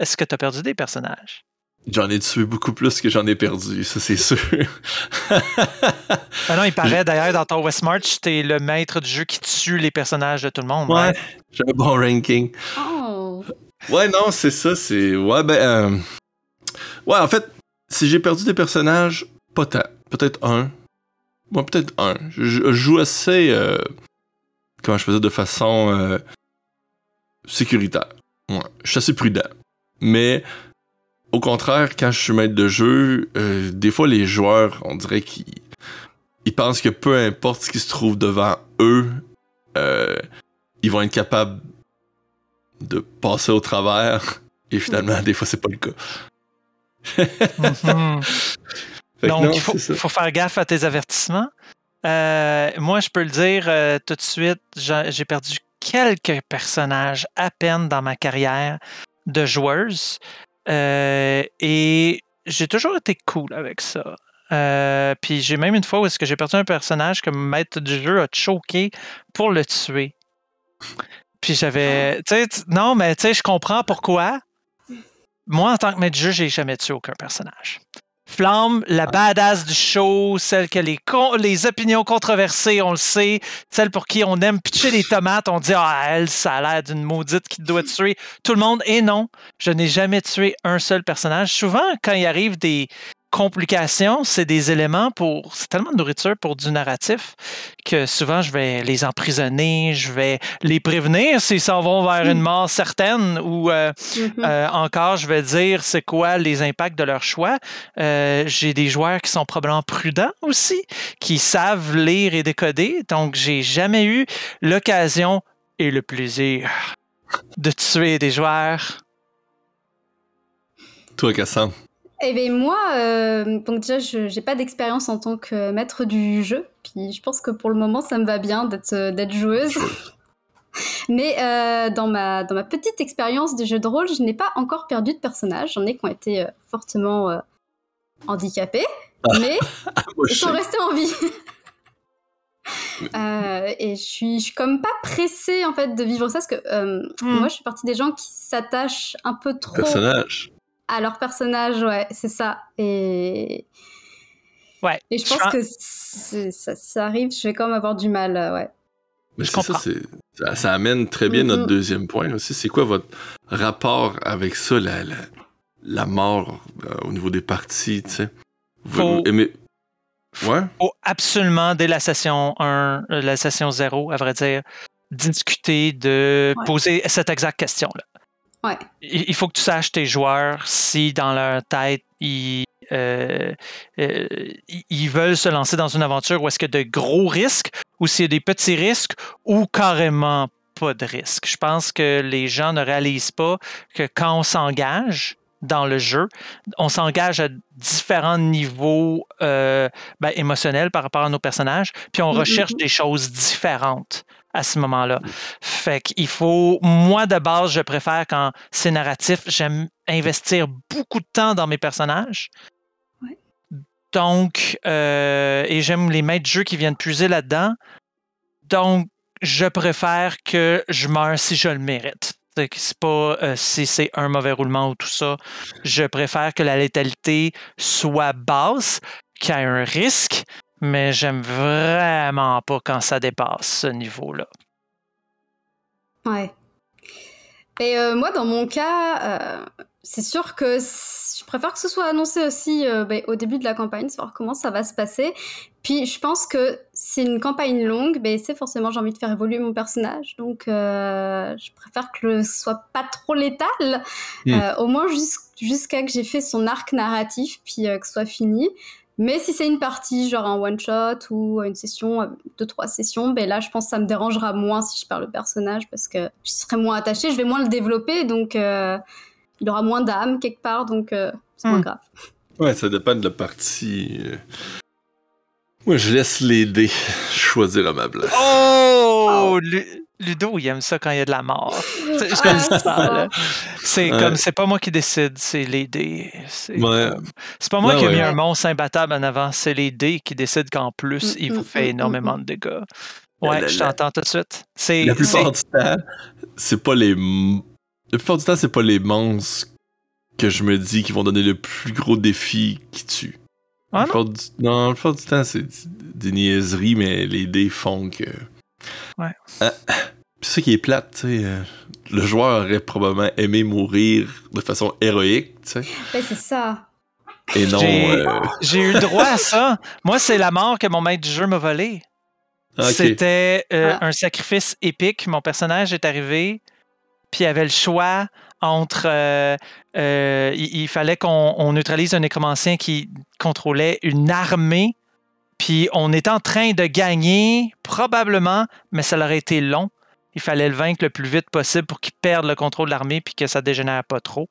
Est-ce que tu as perdu des personnages? J'en ai tué beaucoup plus que j'en ai perdu, ça c'est sûr. Ah non, il paraît d'ailleurs dans ton West March, tu es le maître du jeu qui tue les personnages de tout le monde. ouais, j'ai un bon ranking. Oh. Ouais, non, c'est ça, c'est. Ouais, ben. euh, Ouais, en fait, si j'ai perdu des personnages, pas tant. Peut-être un. Moi, peut-être un. Je, joue assez. euh, comment je faisais de façon euh, sécuritaire. Ouais, je suis assez prudent. Mais au contraire, quand je suis maître de jeu, des fois les joueurs, on dirait qu'ils ils pensent que peu importe ce qui se trouve devant eux, ils vont être capables de passer au travers. Et finalement, des fois, c'est pas le cas. Mhm. Donc, non, il faut, faire gaffe à tes avertissements. Euh, moi, je peux le dire euh, tout de suite, j'ai perdu quelques personnages à peine dans ma carrière de joueuse. Euh, et j'ai toujours été cool avec ça. Puis j'ai même une fois où est-ce que j'ai perdu un personnage que mon maître du jeu a choqué pour le tuer. Puis j'avais. Tu sais, tu- non, mais tu sais, je comprends pourquoi. Moi, en tant que maître jeu, j'ai jamais tué aucun personnage. Flamme, la badass du show, celle que les, con- les opinions controversées, on le sait, celle pour qui on aime pitcher les tomates, on dit Ah, elle, ça a l'air d'une maudite qui doit tuer tout le monde. Et non, je n'ai jamais tué un seul personnage. Souvent, quand il arrive des complications, c'est des éléments pour. C'est tellement de nourriture pour du narratif que souvent je vais les emprisonner, je vais les prévenir s'ils s'en vont vers une mort certaine ou. euh, euh, encore, je vais dire c'est quoi les impacts de leur choix. Euh, j'ai des joueurs qui sont probablement prudents aussi, qui savent lire et décoder. Donc, j'ai jamais eu l'occasion et le plaisir de tuer des joueurs. Toi, Cassandre. Eh bien, moi, euh, donc déjà, je n'ai pas d'expérience en tant que maître du jeu. Puis je pense que pour le moment, ça me va bien d'être euh, d'être joueuse. Mais euh, dans, ma, dans ma petite expérience de jeu de rôle, je n'ai pas encore perdu de personnage. J'en ai qui ont été euh, fortement euh, handicapés, mais Moi, ils sont restés en vie. Euh, et je suis, je suis comme pas pressée en fait de vivre ça parce que euh, Hmm. moi je fais partie des gens qui s'attachent un peu trop Personnage. À leur personnage, ouais, c'est ça. Et Ouais. et je pense que ça, ça arrive, je vais quand même avoir du mal, euh, ouais. Mais Je ça, comprends. ça, ça amène très bien notre deuxième point aussi. C'est quoi votre rapport avec ça, la, la, la mort euh, au niveau des parties, tu sais? Vous, Faut- vous aimez... Ouais? faut absolument, dès la session 1, euh, la session 0, à vrai dire, discuter de Ouais. poser cette exacte question-là. Ouais. Il faut que tu saches tes joueurs si dans leur tête, ils, euh, euh, ils- ils veulent se lancer dans une aventure où est-ce qu'il y a de gros risques ou s'il y a des petits risques ou carrément pas de risques. Je pense que les gens ne réalisent pas que quand on s'engage dans le jeu, on s'engage à différents niveaux euh, ben, émotionnels par rapport à nos personnages, puis on Mhm, recherche mhm. des choses différentes à ce moment-là. Fait qu'il faut, moi de base, je préfère quand c'est narratif, j'aime investir beaucoup de temps dans mes personnages. Ouais. Donc, euh, et j'aime les maîtres de jeu qui viennent puiser là-dedans. Donc, je préfère que je meure si je le mérite. C'est pas euh, si c'est un mauvais roulement ou tout ça. Je préfère que la létalité soit basse, qu'il y ait un risque, mais j'aime vraiment pas quand ça dépasse ce niveau-là. Ouais. Et euh, moi, dans mon cas, euh, c'est sûr que je préfère que ce soit annoncé aussi euh, ben, au début de la campagne, savoir comment ça va se passer. Puis je pense que c'est une campagne longue, ben, c'est forcément j'ai envie de faire évoluer mon personnage, donc euh, je préfère que ce soit pas trop létal, Hmm. euh, au moins jus- jusqu'à que j'ai fait son arc narratif, puis euh, que ce soit fini. Mais si c'est une partie, genre un one shot ou une session, euh, deux trois sessions, ben là je pense que ça me dérangera moins si je perds le personnage parce que je serai moins attachée, je vais moins le développer, donc euh, il aura moins d'âme quelque part, donc euh, c'est moins Hmm. grave. Ouais, ça dépend de la partie. Moi, je laisse les dés choisir à ma place. Oh! Ludo, il aime ça quand il y a de la mort. C'est je Ah, c'est Ouais. comme, c'est pas moi qui décide, c'est les dés. C'est Ouais. pas moi Ouais, qui ai mis ouais. un monstre imbattable en avant, c'est les dés qui décident qu'en plus, Mm, il vous mm, fait mm, énormément de dégâts. Ouais, la- je t'entends tout de suite. C'est, La plupart c'est- du temps, c'est pas les. m- La plupart du temps, c'est pas les monstres que je me dis qui vont donner le plus gros défi qui tuent. Ah la plupart du... Non, la plupart du temps, c'est des niaiseries, mais les dés font que. Ouais. Ah, c'est ça qui est plate, tu sais. euh, Le joueur aurait probablement aimé mourir de façon héroïque, tu sais. Ben, c'est ça. Et non. J'ai euh, j'ai eu le droit à ça. Moi, c'est la mort que mon maître du jeu m'a volé. ok. C'était euh, Ah. un sacrifice épique. Mon personnage est arrivé, puis il avait le choix entre. euh, euh, il, il fallait qu'on on neutralise un nécromancien qui contrôlait une armée, puis on était en train de gagner, probablement, mais ça aurait été long. Il fallait le vaincre le plus vite possible pour qu'il perde le contrôle de l'armée puis que ça dégénère pas trop.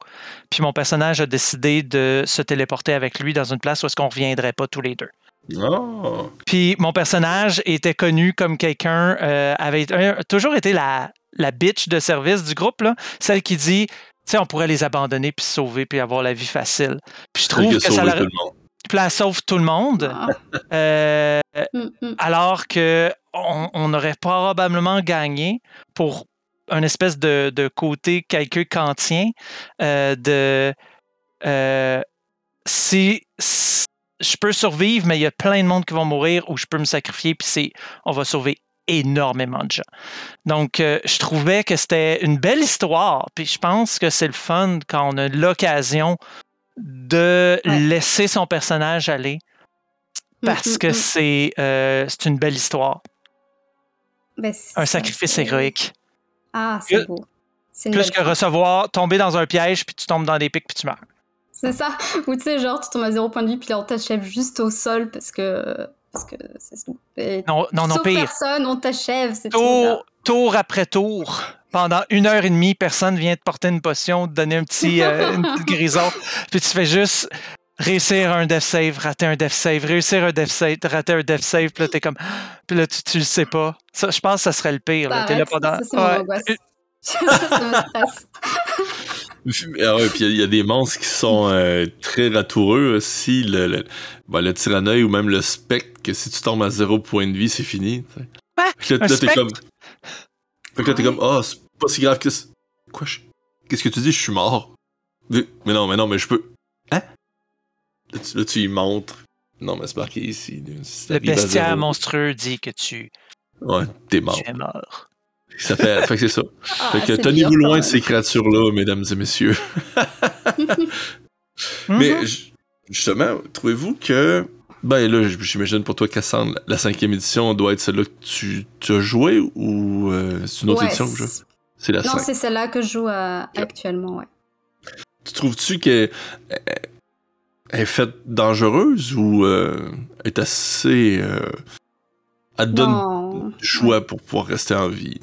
Puis mon personnage a décidé de se téléporter avec lui dans une place où est-ce qu'on reviendrait pas tous les deux. Oh. Puis mon personnage était connu comme quelqu'un, euh, avait toujours été la, la bitch de service du groupe, là, celle qui dit, tu sais, on pourrait les abandonner puis sauver puis avoir la vie facile. Puis je trouve que ça sauvé l'aurait- tout le monde. Puis elle sauve tout le monde, Ah. euh, Mm, mm. alors que on, on aurait probablement gagné pour un espèce de, de côté calcul kantien euh, de euh, si, si je peux survivre, mais il y a plein de monde qui vont mourir ou je peux me sacrifier, puis c'est on va sauver énormément de gens. Donc, euh, je trouvais que c'était une belle histoire, puis je pense que c'est le fun quand on a l'occasion de Ouais. laisser son personnage aller parce Mm, mm, que mm. c'est euh, c'est une belle histoire, Ben, un sacrifice c'est- héroïque. Ah, c'est beau. Plus que recevoir, tomber dans un piège, puis tu tombes dans des pics, puis tu meurs. C'est ça. Ou tu sais, genre, tu tombes à zéro point de vie, puis là, on t'achève juste au sol parce que. Parce que c'est Non, non, non, pire. personne, on t'achève. Tour, tour après tour, pendant une heure et demie, personne vient te porter une potion, te donner un petit, euh, une petite guérison, puis tu fais juste réussir un death save, rater un death save, réussir un death save, rater un death save, puis là, t'es comme... Puis là, tu, tu le sais pas. Ça, je pense que ça serait le pire. Là. T'es là pendant... Ouais. Ah ouais, puis il y, a- il y a des monstres qui sont euh, très ratoureux aussi. Le, le, ben, le tyranneuil ou même le spectre, que si tu tombes à zéro point de vie, c'est fini. tu sais. Quoi? Puis là, Un là, t'es comme. Fait que là, t'es comme, ah, c'est pas si grave que ça. Quoi? je- Qu'est-ce que tu dis? Je suis mort. Mais mais non, mais non, mais je peux. Hein? Là, tu, là, tu y montres. Non, mais c'est marqué ici. Le bestiaire monstrueux dit que tu, Ouais, t'es mort. tu es mort. Ça fait, fait que c'est ça. Ah, fait que tenez-vous loin de ces créatures-là, mesdames et messieurs. Mais Mhm. j- justement, trouvez-vous que. Ben là, j'imagine pour toi, Cassandre, la cinquième édition doit être celle-là que tu, tu as joué ou euh, c'est une autre Ouais, édition que je c'est- la Non, 5. c'est celle-là que je joue euh, actuellement, ouais. Tu trouves-tu qu'elle elle- elle est faite dangereuse ou euh, est assez. Euh, elle te donne du choix pour pouvoir rester en vie?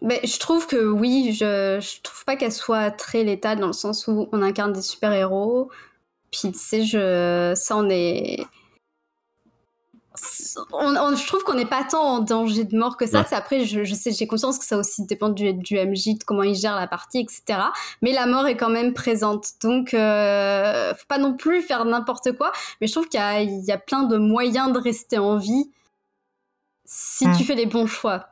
Mais je trouve que oui, je, je trouve pas qu'elle soit très létale dans le sens où on incarne des super-héros. Puis tu sais, je, ça on est. On, on- je trouve qu'on n'est pas tant en danger de mort que ça. Ouais. C'est Après, je, je sais, j'ai conscience que ça aussi dépend du, du MJ, de comment il gère la partie, etc. Mais la mort est quand même présente. Donc, euh, faut pas non plus faire n'importe quoi. Mais je trouve qu'il y y a plein de moyens de rester en vie si Hmm. tu fais les bons choix.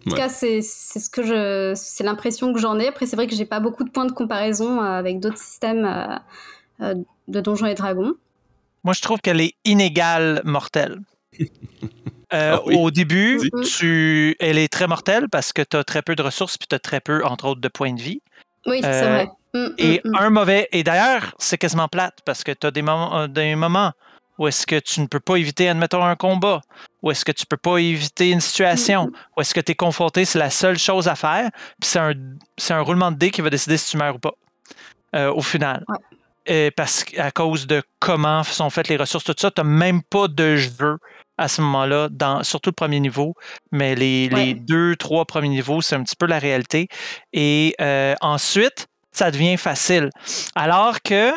En tout Ouais. cas, c'est c'est ce que je, c'est l'impression que j'en ai. Après, c'est vrai que j'ai pas beaucoup de points de comparaison euh, avec d'autres systèmes euh, euh, de Donjons et Dragons. Moi, je trouve qu'elle est inégale mortelle. Euh, Ah oui. Au début, Dis. tu... elle est très mortelle parce que tu as très peu de ressources puis tu as très peu, entre autres, de points de vie. Oui, c'est Euh, vrai. Mm, Et mm, mm. un mauvais. Et d'ailleurs, c'est quasiment plate parce que tu as des moments, euh, des moments où est-ce que tu ne peux pas éviter, admettons, un combat, où est-ce que tu peux pas éviter une situation, Mm, où est-ce que tu es confronté, c'est la seule chose à faire. Puis c'est un, c'est un roulement de dés qui va décider si tu meurs ou pas euh, au final. Ouais. Euh, parce qu'à cause de comment sont faites les ressources, tout ça, tu n'as même pas de jeu à ce moment-là, dans, surtout le premier niveau, mais les, deux, trois premiers niveaux, c'est un petit peu la réalité. Et euh, ensuite, ça devient facile. Alors que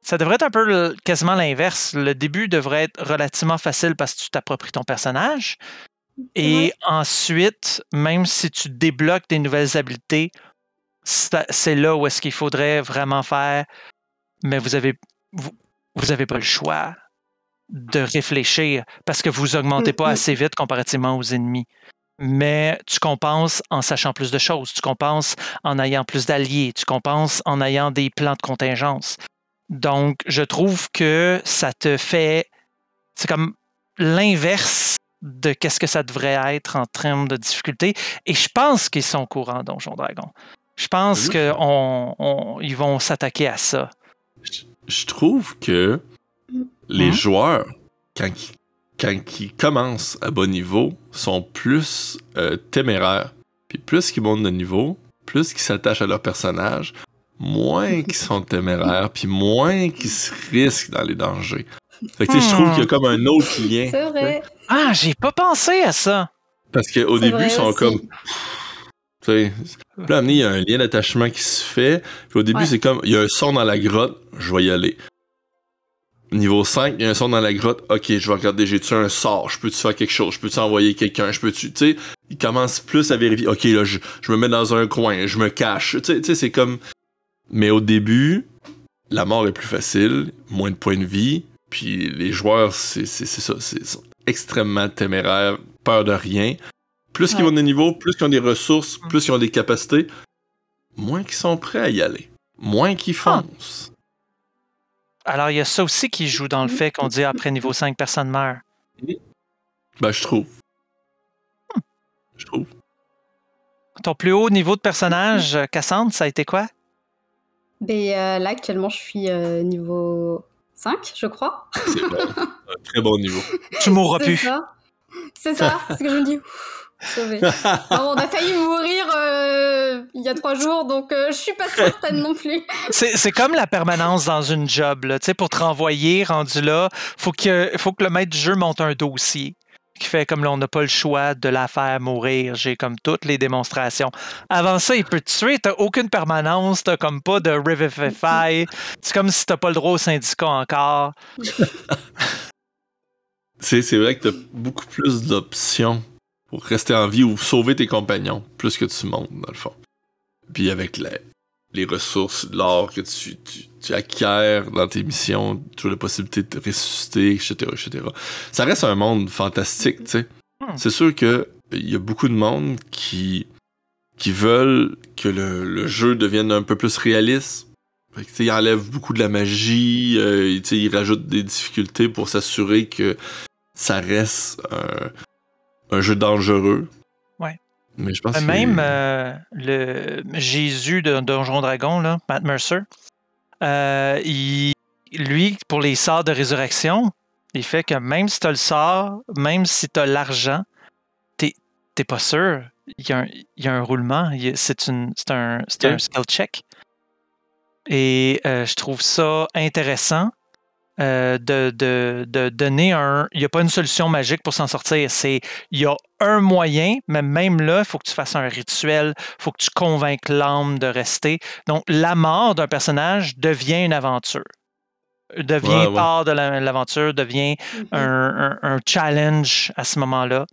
ça devrait être un peu le- quasiment l'inverse. Le début devrait être relativement facile parce que tu t'appropries ton personnage. Et ensuite, même si tu débloques des nouvelles habiletés, c'est là où est-ce qu'il faudrait vraiment faire. Mais vous avez vous, vous avez pas le choix de réfléchir parce que vous augmentez pas assez vite comparativement aux ennemis. Mais tu compenses en sachant plus de choses, tu compenses en ayant plus d'alliés, tu compenses en ayant des plans de contingence. Donc, je trouve que ça te fait. C'est comme l'inverse de qu'est-ce que ça devrait être en termes de difficulté. Et je pense qu'ils sont courants, Donjon Dragon. Je pense Oui. qu'ils vont s'attaquer à ça. je trouve que les Hein? joueurs, quand ils, quand ils commencent à bas niveau, sont plus euh, téméraires. Puis plus qu'ils montent de niveau, plus qu'ils s'attachent à leur personnage, moins qu'ils sont téméraires, puis moins qu'ils se risquent dans les dangers. Fait que tu sais, je trouve qu'il y a comme un autre lien. C'est vrai. Ah, j'ai pas pensé à ça. Parce qu'au début, ils sont aussi. comme. Tu sais, puis là, il y a un lien d'attachement qui se fait. Puis au début, Ouais. c'est comme, il y a un son dans la grotte, je vais y aller. Niveau 5, il y a un son dans la grotte, ok, je vais regarder, j'ai-tu un sort, je peux-tu faire quelque chose, je peux-tu envoyer quelqu'un, je peux-tu, tu sais, il commence plus à vérifier, ok, là, je, je me mets dans un coin, je me cache, tu sais, c'est comme... Mais au début, la mort est plus facile, moins de points de vie, puis les joueurs, c'est c'est- c'est ça, c'est ils sont extrêmement téméraires, peur de rien. Plus qu'ils Ouais. vont des niveaux, plus qu'ils ont des ressources, plus qu'ils ont des capacités, moins qu'ils sont prêts à y aller. Moins qu'ils Ah. foncent. Alors, il y a ça aussi qui joue dans le fait qu'on dit après niveau 5, personne meurt. Ben, je trouve. Je trouve. Ton plus haut niveau de personnage, euh, Cassandre, ça a été quoi? Mais euh, là, actuellement, je suis euh, niveau 5, je crois. C'est bon. un très bon niveau. Tu mourras C'est plus. ça. C'est ça. C'est ce que je me dis. Ouf, Sauvé. Non, on a failli mourir euh, il y a trois jours, donc euh, je suis pas certaine non plus. C'est c'est comme la permanence dans une job. Là. Tu sais, Pour te renvoyer, rendu là, faut que, faut que le maître du jeu monte un dossier qui fait comme là, on n'a pas le choix de la faire mourir. J'ai comme toutes les démonstrations. Avant ça, il peut te tuer. T'as aucune permanence. T'as comme pas de Revivify. C'est comme si t'as pas le droit au syndicat encore. C'est c'est vrai que t'as beaucoup plus d'options pour rester en vie ou sauver tes compagnons, plus que tu montes, dans le fond. Puis avec la- les ressources, l'or que tu, tu, tu acquiers dans tes missions, tu as la possibilité de te ressusciter, etc., etc. Ça reste un monde fantastique, tu sais. Hmm. C'est sûr que il y a beaucoup de monde qui, qui veulent que le, le jeu devienne un peu plus réaliste. Fait que, ils enlèvent beaucoup de la magie, euh, tu sais, ils rajoutent des difficultés pour s'assurer que ça reste un, un jeu dangereux. Ouais. Mais je pense Euh, que... Même euh, le Jésus de Donjon Dragon, là, Matt Mercer, euh, il- lui, pour les sorts de résurrection, il fait que même si tu as le sort, même si tu as l'argent, t'es pas sûr. Il y a un, il y a un roulement. C'est une- c'est un, c'est un Ok. skill check. Et euh, je trouve ça intéressant euh, de, de- de donner un. Il n'y a pas une solution magique pour s'en sortir. C'est il y a un moyen, mais même là, il faut que tu fasses un rituel, il faut que tu convainques l'âme de rester. Donc, la mort d'un personnage devient une aventure. Devient Ouais, ouais. part de la- l'aventure, devient un, un- un challenge à ce moment-là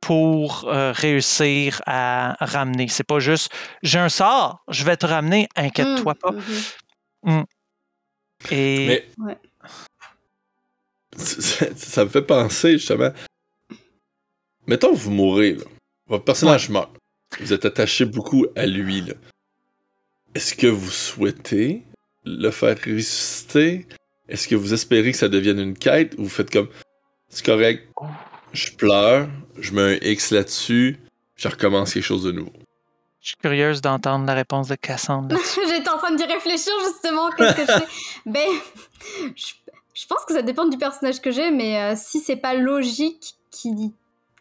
pour euh, réussir à ramener. C'est pas juste j'ai un sort, je vais te ramener, inquiète-toi pas. Mhm. Et Mais... Ouais. Ça, ça me fait penser, justement... Mettons, vous mourrez, là. Votre personnage meurt. Vous êtes attaché beaucoup à lui, là. Est-ce que vous souhaitez le faire ressusciter? Est-ce que vous espérez que ça devienne une quête? Ou vous faites comme c'est correct, je pleure, je mets un X là-dessus, je recommence quelque chose de nouveau? Je suis curieuse d'entendre la réponse de Cassandre. J'étais en train d'y réfléchir justement. Qu'est-ce que je fais Ben, je, je pense que ça dépend du personnage que j'ai, mais euh, si c'est pas logique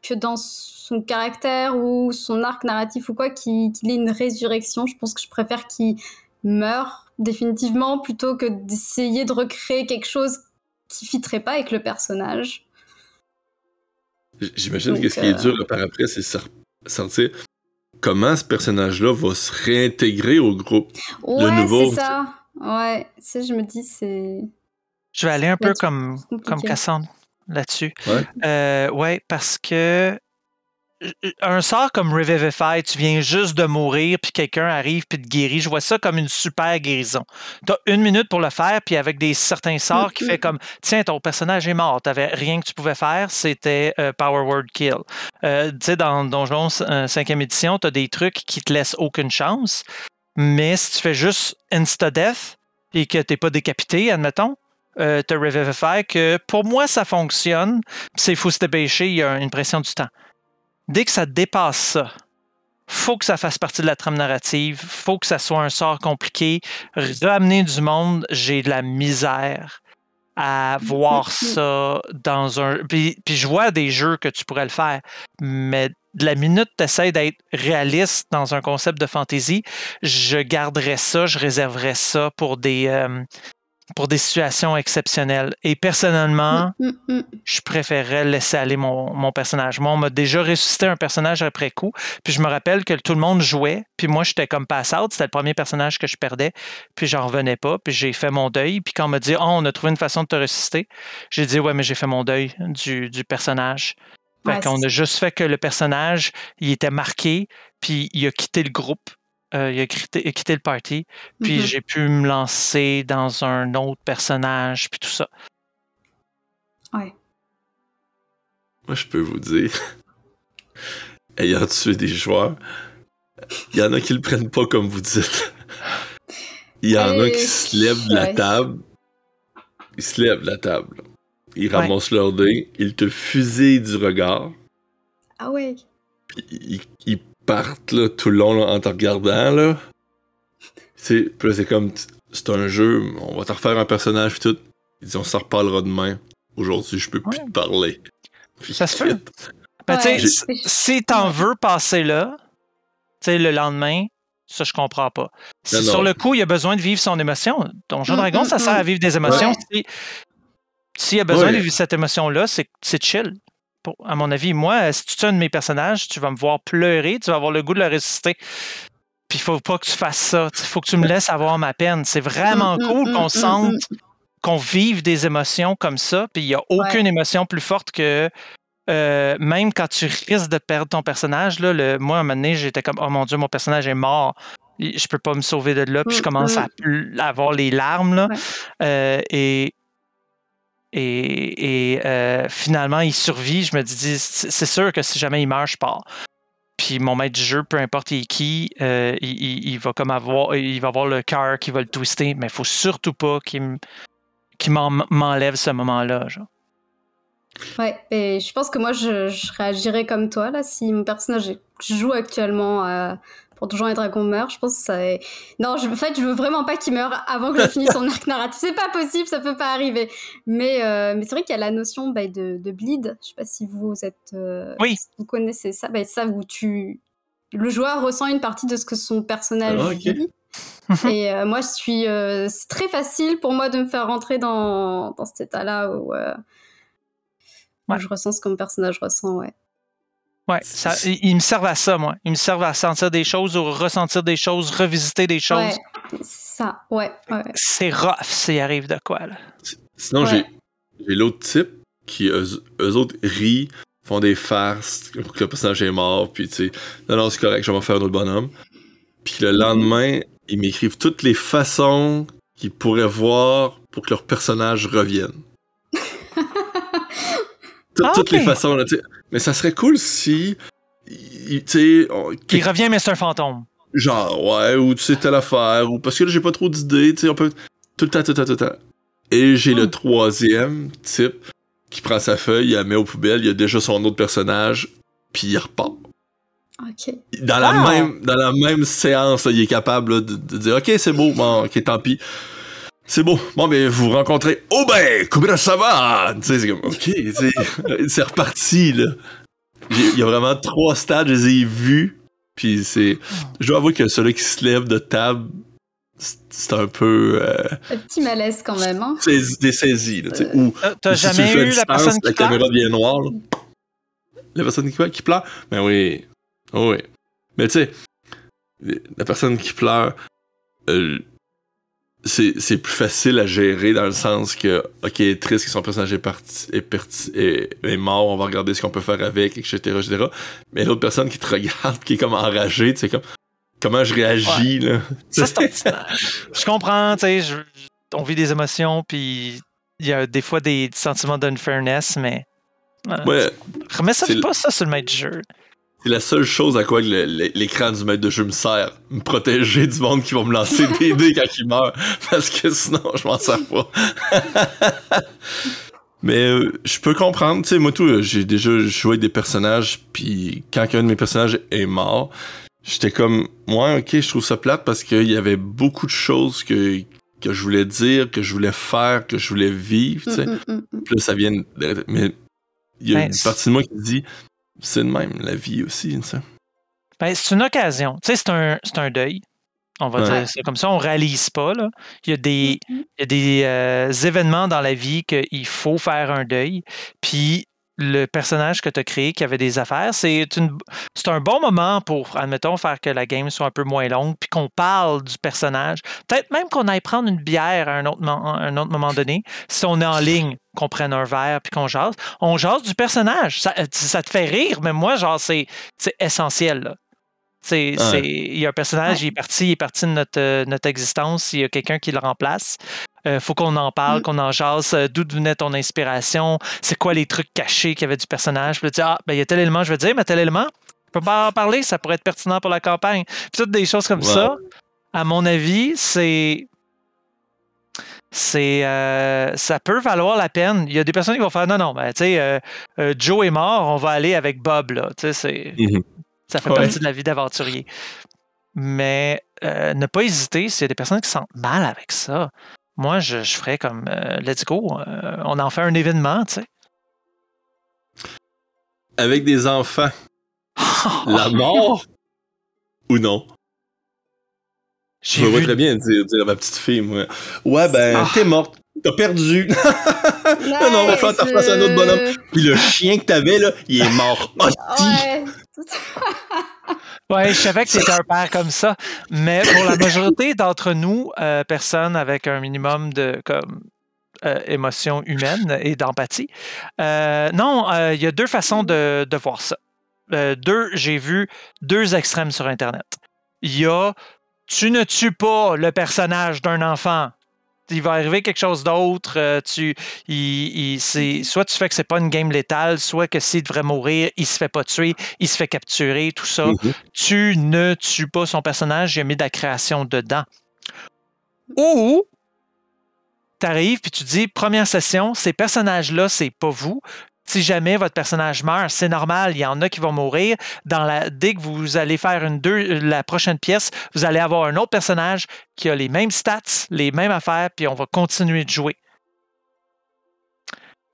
que dans son caractère ou son arc narratif ou quoi, qu'il qu'il ait une résurrection, je pense que je préfère qu'il meure définitivement plutôt que d'essayer de recréer quelque chose qui fitterait pas avec le personnage. J'imagine que ce qui est euh, dur là, par après, c'est sor- sortir comment ce personnage-là va se réintégrer au groupe. Ouais, nouveau, c'est ça. Ouais, ça je me dis c'est Je vais aller un peu comme, compliqué. comme Cassandre là-dessus. Ouais. Euh, ouais, parce que euh, un sort comme Revivify, tu viens juste de mourir, puis quelqu'un arrive puis te guérit. Je vois ça comme une super guérison. Tu as une minute pour le faire, puis avec des certains sorts qui Mhm. fait comme tiens, ton personnage est mort, tu rien que tu pouvais faire, c'était euh, Power Word Kill. Euh, tu sais, dans Donjon 5e édition, tu as des trucs qui te laissent aucune chance, mais si tu fais juste Insta-Death et que tu pas décapité, admettons, euh, te Revivify, que pour moi, ça fonctionne. C'est faut se dépêcher, il y a une pression du temps. Dès que ça dépasse ça, faut que ça fasse partie de la trame narrative, faut que ça soit un sort compliqué. Ramener du monde, j'ai de la misère à voir ça dans un. Puis, puis je vois des jeux que tu pourrais le faire, mais de la minute tu essaies d'être réaliste dans un concept de fantasy, je garderais ça, je réserverais ça pour des, euh, pour des situations exceptionnelles. Et personnellement, Mm, mm, mm. je préférerais laisser aller mon, mon personnage. Moi, on m'a déjà ressuscité un personnage après coup. Puis je me rappelle que tout le monde jouait. Puis moi, j'étais comme pass out. C'était le premier personnage que je perdais. Puis j'en revenais pas. Puis j'ai fait mon deuil. Puis quand on m'a dit, oh, on a trouvé une façon de te ressusciter, j'ai dit, ouais, mais j'ai fait mon deuil du, du personnage. Fait Ouais, qu'on a juste fait que le personnage, il était marqué. Puis il a quitté le groupe. Euh, il a quitté, le party. Puis Mhm. j'ai pu me lancer dans un autre personnage. Puis tout ça. Ouais. Moi, je peux vous dire, ayant tué des joueurs, il y en a qui le prennent pas comme vous dites. Il y en a Euh, qui se lèvent de la ouais. table. Ils se lèvent de la table. Ils Ouais. ramassent leur dé, ils te fusillent du regard, Ah ouais. puis ils, ils partent là, tout le long là, en te regardant. Là. Tu sais, puis là, c'est comme, c'est un jeu, on va te refaire un personnage, puis tout. Ils disent, on s'en reparlera demain. Aujourd'hui, je peux plus te parler. Puis Ça se peut. quittent. Ben, tu sais, Ouais, si- si t'en veux passer là, tu sais, le lendemain, ça, je comprends pas. Si Non, non. sur le coup, il a besoin de vivre son émotion, Donjon Mm, Dragon, mm, ça sert à mm. vivre des émotions. Ouais. Si- S'il a besoin Ouais. de vivre cette émotion-là, c'est c'est chill. Pour- à mon avis, moi, si tu tues un de mes personnages, tu vas me voir pleurer, tu vas avoir le goût de le ressusciter. Puis il faut pas que tu fasses ça. Il faut que tu me laisses avoir ma peine. C'est vraiment Mm, mm, cool mm, qu'on sente qu'on vive des émotions comme ça, puis il n'y a aucune émotion plus forte que euh, même quand tu risques de perdre ton personnage. Là, le, moi, à un moment donné, j'étais comme Oh mon Dieu, mon personnage est mort. Je peux pas me sauver de là. Puis je Mm, commence à, avoir les larmes. Là. Ouais. Euh, et et, euh, finalement, il survit. Je me dis C'est sûr que si jamais il meurt, je pars. Puis mon maître du jeu, peu importe qui, euh, il, va comme avoir, il va avoir le cœur qui va le twister, mais il faut surtout pas qu'il m'enlève ce moment-là. Ouais, et je pense que moi, je, réagirais comme toi, là, si mon personnage joue actuellement euh, pour Donjons et Dragons meurt, je pense que ça... est- Non, je, en fait, je veux vraiment pas qu'il meure avant que je finisse son arc narratif. C'est pas possible, ça peut pas arriver. Mais, euh, mais c'est vrai qu'il y a la notion bah, de, de bleed. Je sais pas si vous êtes... euh, Oui. si vous connaissez ça. Bah, ça, où tu... Le joueur ressent une partie de ce que son personnage Ah, vit. Et euh, moi, je suis. euh, c'est très facile pour moi de me faire rentrer dans, dans cet état-là où, euh, où Ouais. je ressens ce que mon personnage ressent, ouais. Ouais, ça, ils ils me servent à ça, moi. Ils me servent à sentir des choses ou ressentir des choses, revisiter des choses. Ouais, ça, ouais, ouais. C'est rough s'il arrive de quoi, là. Sinon, Ouais. j'ai l'autre type qui, eux, eux autres, rient, font des farces, que le personnage est mort, puis tu sais, non, non, c'est correct, je vais m'en faire un autre bonhomme. Puis le lendemain, ils m'écrivent toutes les façons qu'ils pourraient voir pour que leur personnage revienne. Ah, Toutes les façons, là, tu sais. Mais ça serait cool si. il- Tu sais, on- Il revient, mais c'est un fantôme. Genre, ouais, ou tu sais telle affaire, ou parce que là, j'ai pas trop d'idées, tu sais, on peut. Tout le temps, tout le temps, tout le temps. Et j'ai le Hmm. troisième type qui prend sa feuille, il la met aux poubelles, il a déjà son autre personnage, puis il repart. Ok. Dans la, même, dans la même séance, là, il est capable là, de, de dire Ok, c'est beau, bon, ok, tant pis. C'est beau. Bon, mais vous rencontrez. Oh ben, comment ça va? Tu sais, c'est comme, ok, tu sais, c'est reparti, là. Il y a vraiment trois stades, je les ai vus. Puis c'est. Je dois avouer que celui qui se lève de table, c'est c'est un peu. Euh, Un petit malaise quand même, hein. saisi- désaisi, là, tu sais. Ou T'as- si tu jamais à eu la distance, personne qui La pleure? caméra devient noire, là. La personne qui, qui pleure? Ben oui. Oh oui. Mais tu sais, la personne qui pleure, euh, c'est c'est plus facile à gérer dans le sens que, ok, triste que son personnage est, parti, est, parti- est, est mort, on va regarder ce qu'on peut faire avec, etc. etc. Mais l'autre personne qui te regarde, qui est comme enragée, tu sais, comme, comment je réagis, là? Ça. Je comprends, tu sais, on vit des émotions, puis il y a des fois des sentiments d'unfairness, mais. voilà. Ouais, Remets ça, pas ça sur le maître jeu. C'est la seule chose à quoi l'écran du maître de jeu me sert. Me protéger du monde qui va me lancer des dés quand il meurt. Parce que sinon, je m'en sers pas. Mais euh, je peux comprendre. Tu sais, moi, tout, euh, j'ai déjà joué avec des personnages. Puis quand un de mes personnages est mort, j'étais comme, ouais, ok, je trouve ça plate parce qu'il y avait beaucoup de choses que, que je voulais dire, que je voulais faire, que je voulais vivre, tu sais. Mm, mm, mm. Puis là, ça vient. de- Mais il y a Ben, une partie de moi qui dit, c'est de même, la vie aussi, tu sais. Ben, c'est une occasion. Tu sais, c'est un, c'est un deuil. On va Ouais. dire ça comme ça. On réalise pas. Là. Il y a des, Mhm. il y a des euh, événements dans la vie qu'il faut faire un deuil. Puis le personnage que tu as créé qui avait des affaires, c'est une- c'est un bon moment pour, admettons, faire que la game soit un peu moins longue, puis qu'on parle du personnage. Peut-être même qu'on aille prendre une bière à un autre, mo- à un autre moment donné, si on est en ligne, qu'on prenne un verre, puis qu'on jase. On jase du personnage. Ça, ça te fait rire, mais moi, genre, c'est c'est essentiel. Là. C'est, Ouais. c'est- il y a un personnage, Ouais. il est parti, il est parti de notre, euh, notre existence, il y a quelqu'un qui le remplace. Il faut qu'on en parle, Mm. qu'on en jase. euh, D'où venait ton inspiration? C'est quoi les trucs cachés qu'il y avait du personnage? Puis là, tu dis, ah, ben, il y a tel élément, je veux dire, mais tel élément, je peux pas en parler, ça pourrait être pertinent pour la campagne. Puis toutes des choses comme ça, à mon avis, c'est. C'est, euh, ça peut valoir la peine. Il y a des personnes qui vont faire non, non, ben, tu sais, euh, euh, Joe est mort, on va aller avec Bob, là. Tu sais, c'est. Mhm. Ça fait Ouais. partie de la vie d'aventurier. Mais euh, ne pas hésiter, s'il y a des personnes qui se sentent mal avec ça. Moi, je, je ferais comme euh, let's go, euh, on en fait un événement, tu sais. Avec des enfants, la mort ou non? Je me vois très bien dire, dire à ma petite fille, moi, ouais, ben, Ah. t'es morte, t'as perdu. Ah non, on va faire ta face à un autre bonhomme. Puis le chien que t'avais, là, il est mort. Hostie. Ouais. Ouais, je savais que c'était un père comme ça. Mais pour la majorité d'entre nous, euh, personnes avec un minimum de comme, euh, émotion humaine et d'empathie, euh, non, euh, il y a deux façons de, de voir ça. Deux, j'ai vu deux extrêmes sur Internet. Il y a tu ne tues pas le personnage d'un enfant. Il va arriver quelque chose d'autre. euh, tu, il, soit tu fais que c'est pas une game létale, soit que s'il devrait mourir, il se fait pas tuer, il se fait capturer, tout ça Mhm. tu ne tues pas son personnage, il a mis de la création dedans. Ou tu arrives puis tu dis première session, ces personnages-là, c'est pas vous. Si jamais votre personnage meurt, c'est normal, il y en a qui vont mourir. Dans la, dès que vous allez faire une deux, la prochaine pièce, vous allez avoir un autre personnage qui a les mêmes stats, les mêmes affaires, puis on va continuer de jouer.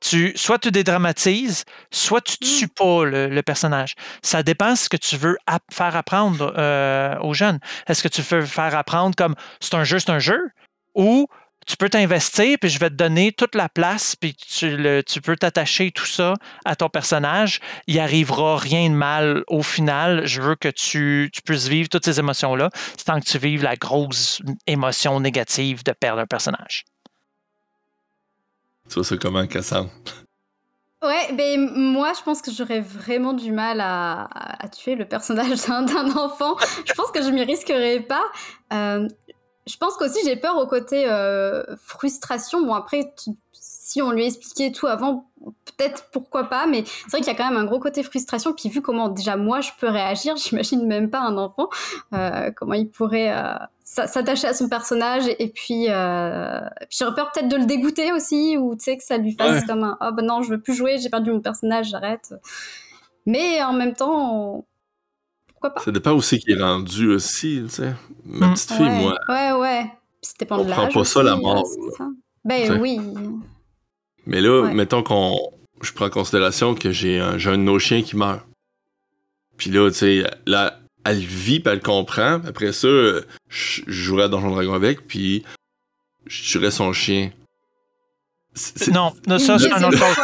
Tu, soit tu dédramatises, soit tu Mm. tues pas le, le personnage. Ça dépend de ce que tu veux app- faire apprendre euh, aux jeunes. Est-ce que tu veux faire apprendre comme c'est un jeu, c'est un jeu? Ou tu peux t'investir, puis je vais te donner toute la place, puis tu, le- tu peux t'attacher tout ça à ton personnage. Il arrivera rien de mal au final. Je veux que tu, tu puisses vivre toutes ces émotions-là, sans que tu vives la grosse émotion négative de perdre un personnage. Tu vois ça comment, Cassandre? Ouais, ben moi je pense que j'aurais vraiment du mal à, tuer le personnage d'un d'un enfant. Je pense que je m'y risquerais pas. Euh, je pense qu'aussi j'ai peur au côté euh, frustration. Bon après, tu- si on lui expliquait tout avant, peut-être pourquoi pas, mais c'est vrai qu'il y a quand même un gros côté frustration. Puis vu comment déjà moi je peux réagir, j'imagine même pas un enfant euh, comment il pourrait euh, s'a- s'attacher à son personnage et puis, puis j'aurais peur peut-être de le dégoûter aussi ou tu sais que ça lui fasse Ouais. comme un oh ben non je veux plus jouer j'ai perdu mon personnage j'arrête mais en même temps pourquoi pas Ça dépend aussi qui est rendu aussi, tu sais. Ma Mm. petite fille, ouais, moi, ouais ouais Puis dépend on de prend pas ça, la mort, ça. ben T'sais. oui Mais là, Ouais. mettons qu'on. Je prends en considération que j'ai un, j'ai un de nos chiens qui meurt. Puis là, tu sais, là, elle vit, puis elle comprend. Après ça, je jouerais à Donjon Dragon avec, puis je tuerais son chien. C'est- c'est- Non, non, ça, c'est Mais un autre chose.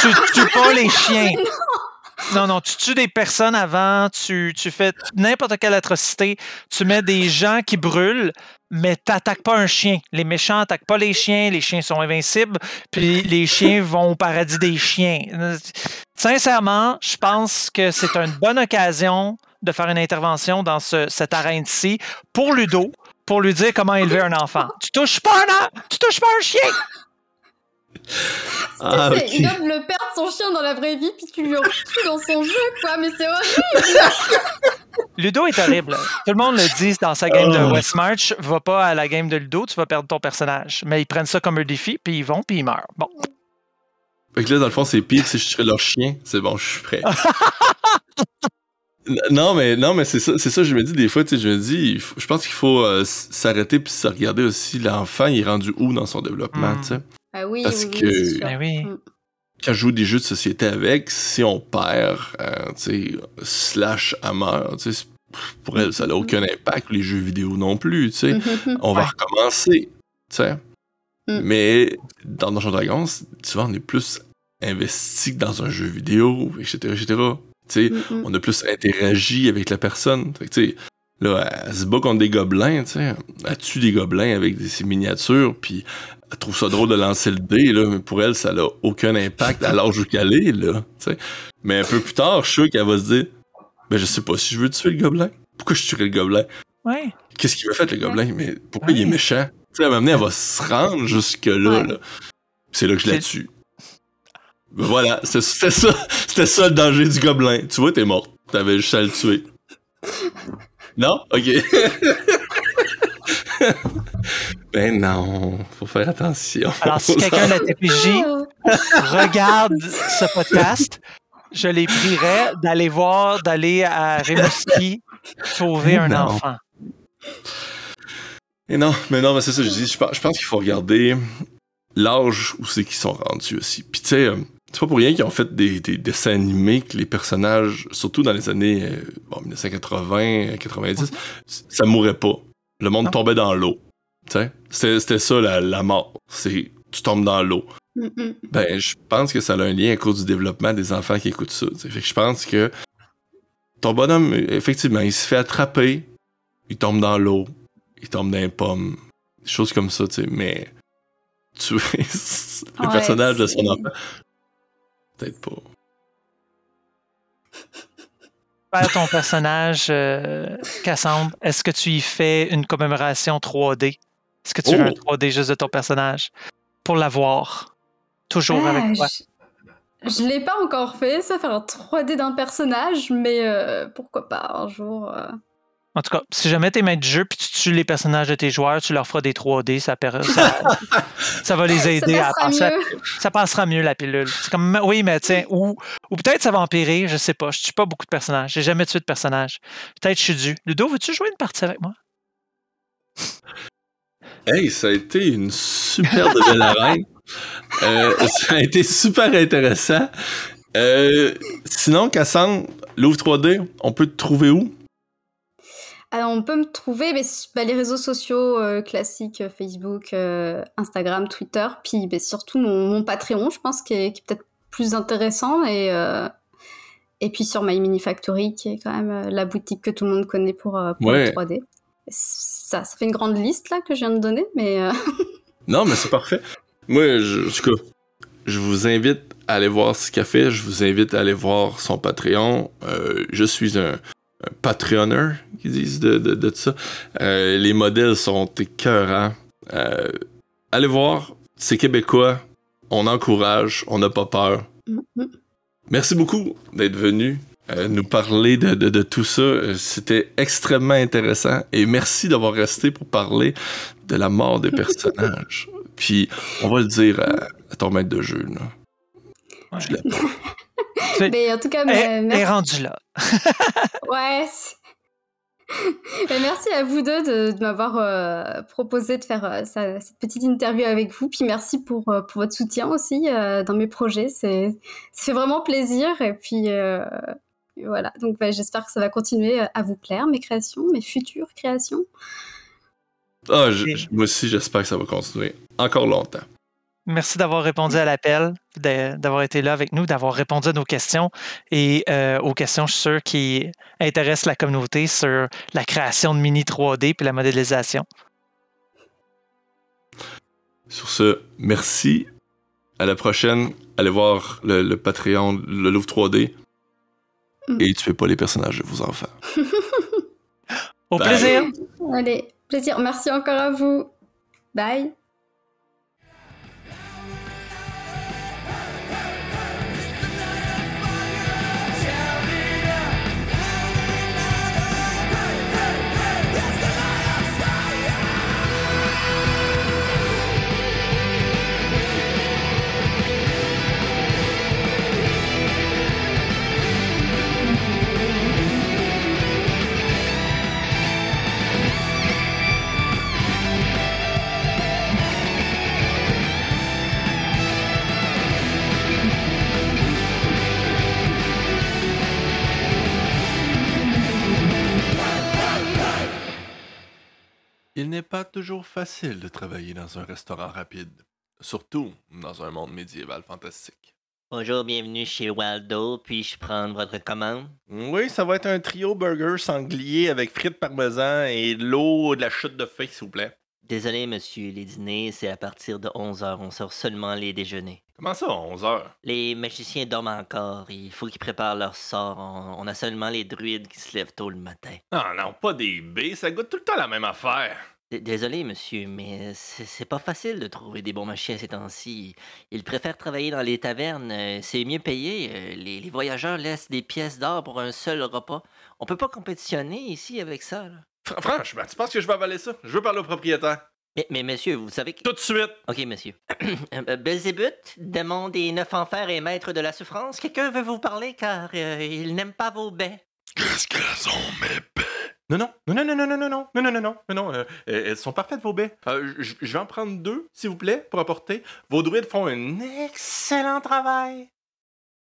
Tu tues pas les chiens. Non, non, tu tues des personnes avant, tu, tu fais n'importe quelle atrocité, tu mets des gens qui brûlent, mais t'attaques pas un chien. Les méchants attaquent pas les chiens, les chiens sont invincibles, puis les chiens vont au paradis des chiens. Sincèrement, je pense que c'est une bonne occasion de faire une intervention dans ce- cette arène-ci pour Ludo, pour lui dire comment élever un enfant. Tu touches pas un, tu touches pas un chien! Ah. Il vient de le perdre son chien dans la vraie vie, puis tu lui en fous dans son jeu, quoi. Mais c'est horrible. Ludo est horrible. Tout le monde le dit dans sa game de Oh. Westmarch. Va pas à la game de Ludo, tu vas perdre ton personnage. Mais ils prennent ça comme un défi, puis ils vont, puis ils meurent. Bon. Fait que là, dans le fond, c'est pire si je tuerais leur chien. C'est bon, je suis prêt. Non, mais, non, mais c'est ça, c'est ça, je me dis des fois, tu sais, je me dis, faut- je pense qu'il faut euh, s'arrêter puis se regarder aussi l'enfant, il est rendu où dans son développement, Mm. tu sais? Ah oui, Parce oui, que- c'est sûr. Oui. Mm. Quand je joue des jeux de société avec, si on perd, euh, tu sais, slash à meurt, tu sais, pour elle, ça n'a aucun impact, les jeux vidéo non plus, tu sais. Mhm. On va Ouais. recommencer, tu sais. Mm. Mais dans Donjons Dragons, souvent, on est plus investi que dans un jeu vidéo, etc., etc. Tu sais, Mhm. on a plus interagi avec la personne. Fait que, tu sais, là, elle se bat contre des gobelins, tu sais. Elle tue des gobelins avec des, ses miniatures, puis elle trouve ça drôle de lancer le dé, là, mais pour elle, ça n'a aucun impact à l'âge où qu'elle est, là, tu sais. Mais un peu plus tard, je suis sûr qu'elle va se dire, ben, je sais pas si je veux tuer le gobelin. Pourquoi je tuerais le gobelin? Ouais. Qu'est-ce qu'il m'a fait, le gobelin? Mais pourquoi il est méchant? Tu sais, à un moment donné, elle va se rendre jusque-là, Ouais. là. C'est là que je la tue. Ben Voilà, c'était ça, c'était ça le danger du gobelin. Tu vois, t'es mort. T'avais juste à le tuer. Non? Ok. ben non, faut faire attention. Alors, si quelqu'un de la TPJ regarde ce podcast, je les prierais d'aller voir, d'aller à Rimouski sauver un Non. enfant. Et non, mais non, mais c'est ça, je dis, je pense, pense qu'il faut regarder l'âge où c'est qu'ils sont rendus aussi. Puis tu sais, euh, c'est pas pour rien qu'ils ont fait des, des dessins animés que les personnages, surtout dans les années euh, bon, 1980, 90, ça mourait pas. Le monde Non. tombait dans l'eau. Tu c'était ça la, la mort. C'est tu tombes dans l'eau. mhm. Ben, je pense que ça a un lien à cause du développement des enfants qui écoutent ça. tu sais. Fait que je pense que ton bonhomme, effectivement, il se fait attraper, il tombe dans l'eau, il tombe dans les pommes, des choses comme ça, tu sais, mais tuer le Ouais, personnage de son enfant, peut-être pas. Faire ton personnage, euh, Cassandre, est-ce que tu y fais une commémoration 3D? Est-ce que tu veux un Oh. 3D juste de ton personnage? Pour l'avoir? Toujours Ah, avec toi. Je, je l'ai pas encore fait, ça, faire un 3D d'un personnage, mais euh, pourquoi pas un jour. euh. En tout cas, si jamais t'es maître du jeu puis tu tues les personnages de tes joueurs, tu leur feras des 3D, ça, per- ça, ça va les Ça aider à passer. Ça passera mieux la pilule. C'est comme oui, mais tiens, ou, ou peut-être ça va empirer, je sais pas. Je tue pas beaucoup de personnages. J'ai jamais tué de personnages. Peut-être je suis dû. Ludo, veux-tu jouer une partie avec moi? Hey, ça a été une super de belle arène. Euh, ça a été super intéressant. Euh, sinon, Cassandre, l'ouvre 3D, on peut te trouver où? Alors, on peut me trouver mais, su- bah, les réseaux sociaux euh, classiques, euh, Facebook, euh, Instagram, Twitter, puis bah, surtout mon, mon Patreon, je pense, qui est, peut-être plus intéressant, et, euh, et puis sur My Mini Factory, qui est quand même la boutique que tout le monde connaît pour, pour Ouais. le 3D. Ça, ça fait une grande liste là que je viens de donner, mais Non, mais c'est parfait. Moi, je, je vous invite à aller voir ce qu'il a fait. Je vous invite à aller voir son Patreon. Euh, je suis un, un Patreonneur, qu'ils disent de, de, de ça. Euh, les modèles sont écœurants. Euh, allez voir, c'est québécois. On encourage, on n'a pas peur. mhm. Merci beaucoup d'être venu euh, nous parler de, de- de tout ça. C'était extrêmement intéressant et merci d'avoir resté pour parler de la mort des personnages. Puis, on va le dire à, à ton maître de jeu. Là. Je l'aime. mais en tout cas, Elle, mais, elle est merci. rendue là. Ouais. Mais merci à vous deux de, de m'avoir euh, proposé de faire euh, cette petite interview avec vous. Puis merci pour, euh, pour votre soutien aussi euh, dans mes projets. C'est, ça fait vraiment plaisir. Et puis euh, voilà. Donc bah, j'espère que ça va continuer à vous plaire, mes créations, mes futures créations. Ah, je- je- moi aussi, j'espère que ça va continuer encore longtemps. Merci d'avoir répondu à l'appel, d'avoir été là avec nous, d'avoir répondu à nos questions et euh, aux questions, je suis sûr, qui intéressent la communauté sur la création de mini 3D puis la modélisation. Sur ce, merci. À la prochaine. Allez voir le, le Patreon, le Louvre 3D. Mm. Et tuez pas les personnages de vos enfants. Au Bye. plaisir! Allez, plaisir. Merci encore à vous. Bye. Il n'est pas toujours facile de travailler dans un restaurant rapide, surtout dans un monde médiéval fantastique. Bonjour, bienvenue chez Waldo. Puis-je prendre votre commande? Oui, ça va être un trio burger sanglier avec frites parmesan et de l'eau de la chute de feuilles, s'il vous plaît. Désolé, monsieur, les dîners, c'est à partir de 11h. On sort seulement les déjeuners. Comment ça, 11 heures? Les magiciens dorment encore. Il faut qu'ils préparent leur sort. On, on a seulement les druides qui se lèvent tôt le matin. Ah non, pas des baies, ça goûte tout le temps la même affaire. D- Désolé, monsieur, mais c'est c'est pas facile de trouver des bons magiciens ces temps-ci. Ils préfèrent travailler dans les tavernes. euh, C'est mieux payé. Euh, Les, les voyageurs laissent des pièces d'or pour un seul repas. On peut pas compétitionner ici avec ça. là? Fr- franchement, tu penses que je vais avaler ça? Je veux parler au propriétaire. Mais, mais monsieur, vous savez que... Tout de suite! Ok, monsieur. Euh, Belzébuth, démon des neuf enfers et maître de la souffrance, quelqu'un veut vous parler car euh, il n'aime pas vos baies. Qu'est-ce qu'elles sont, mes baies? Non, non, non, non, non, non, non, non, non, non, non, non, non, euh, euh, elles sont parfaites, vos baies. Euh, je vais en prendre deux, s'il vous plaît, pour apporter. Vos druides font un excellent travail.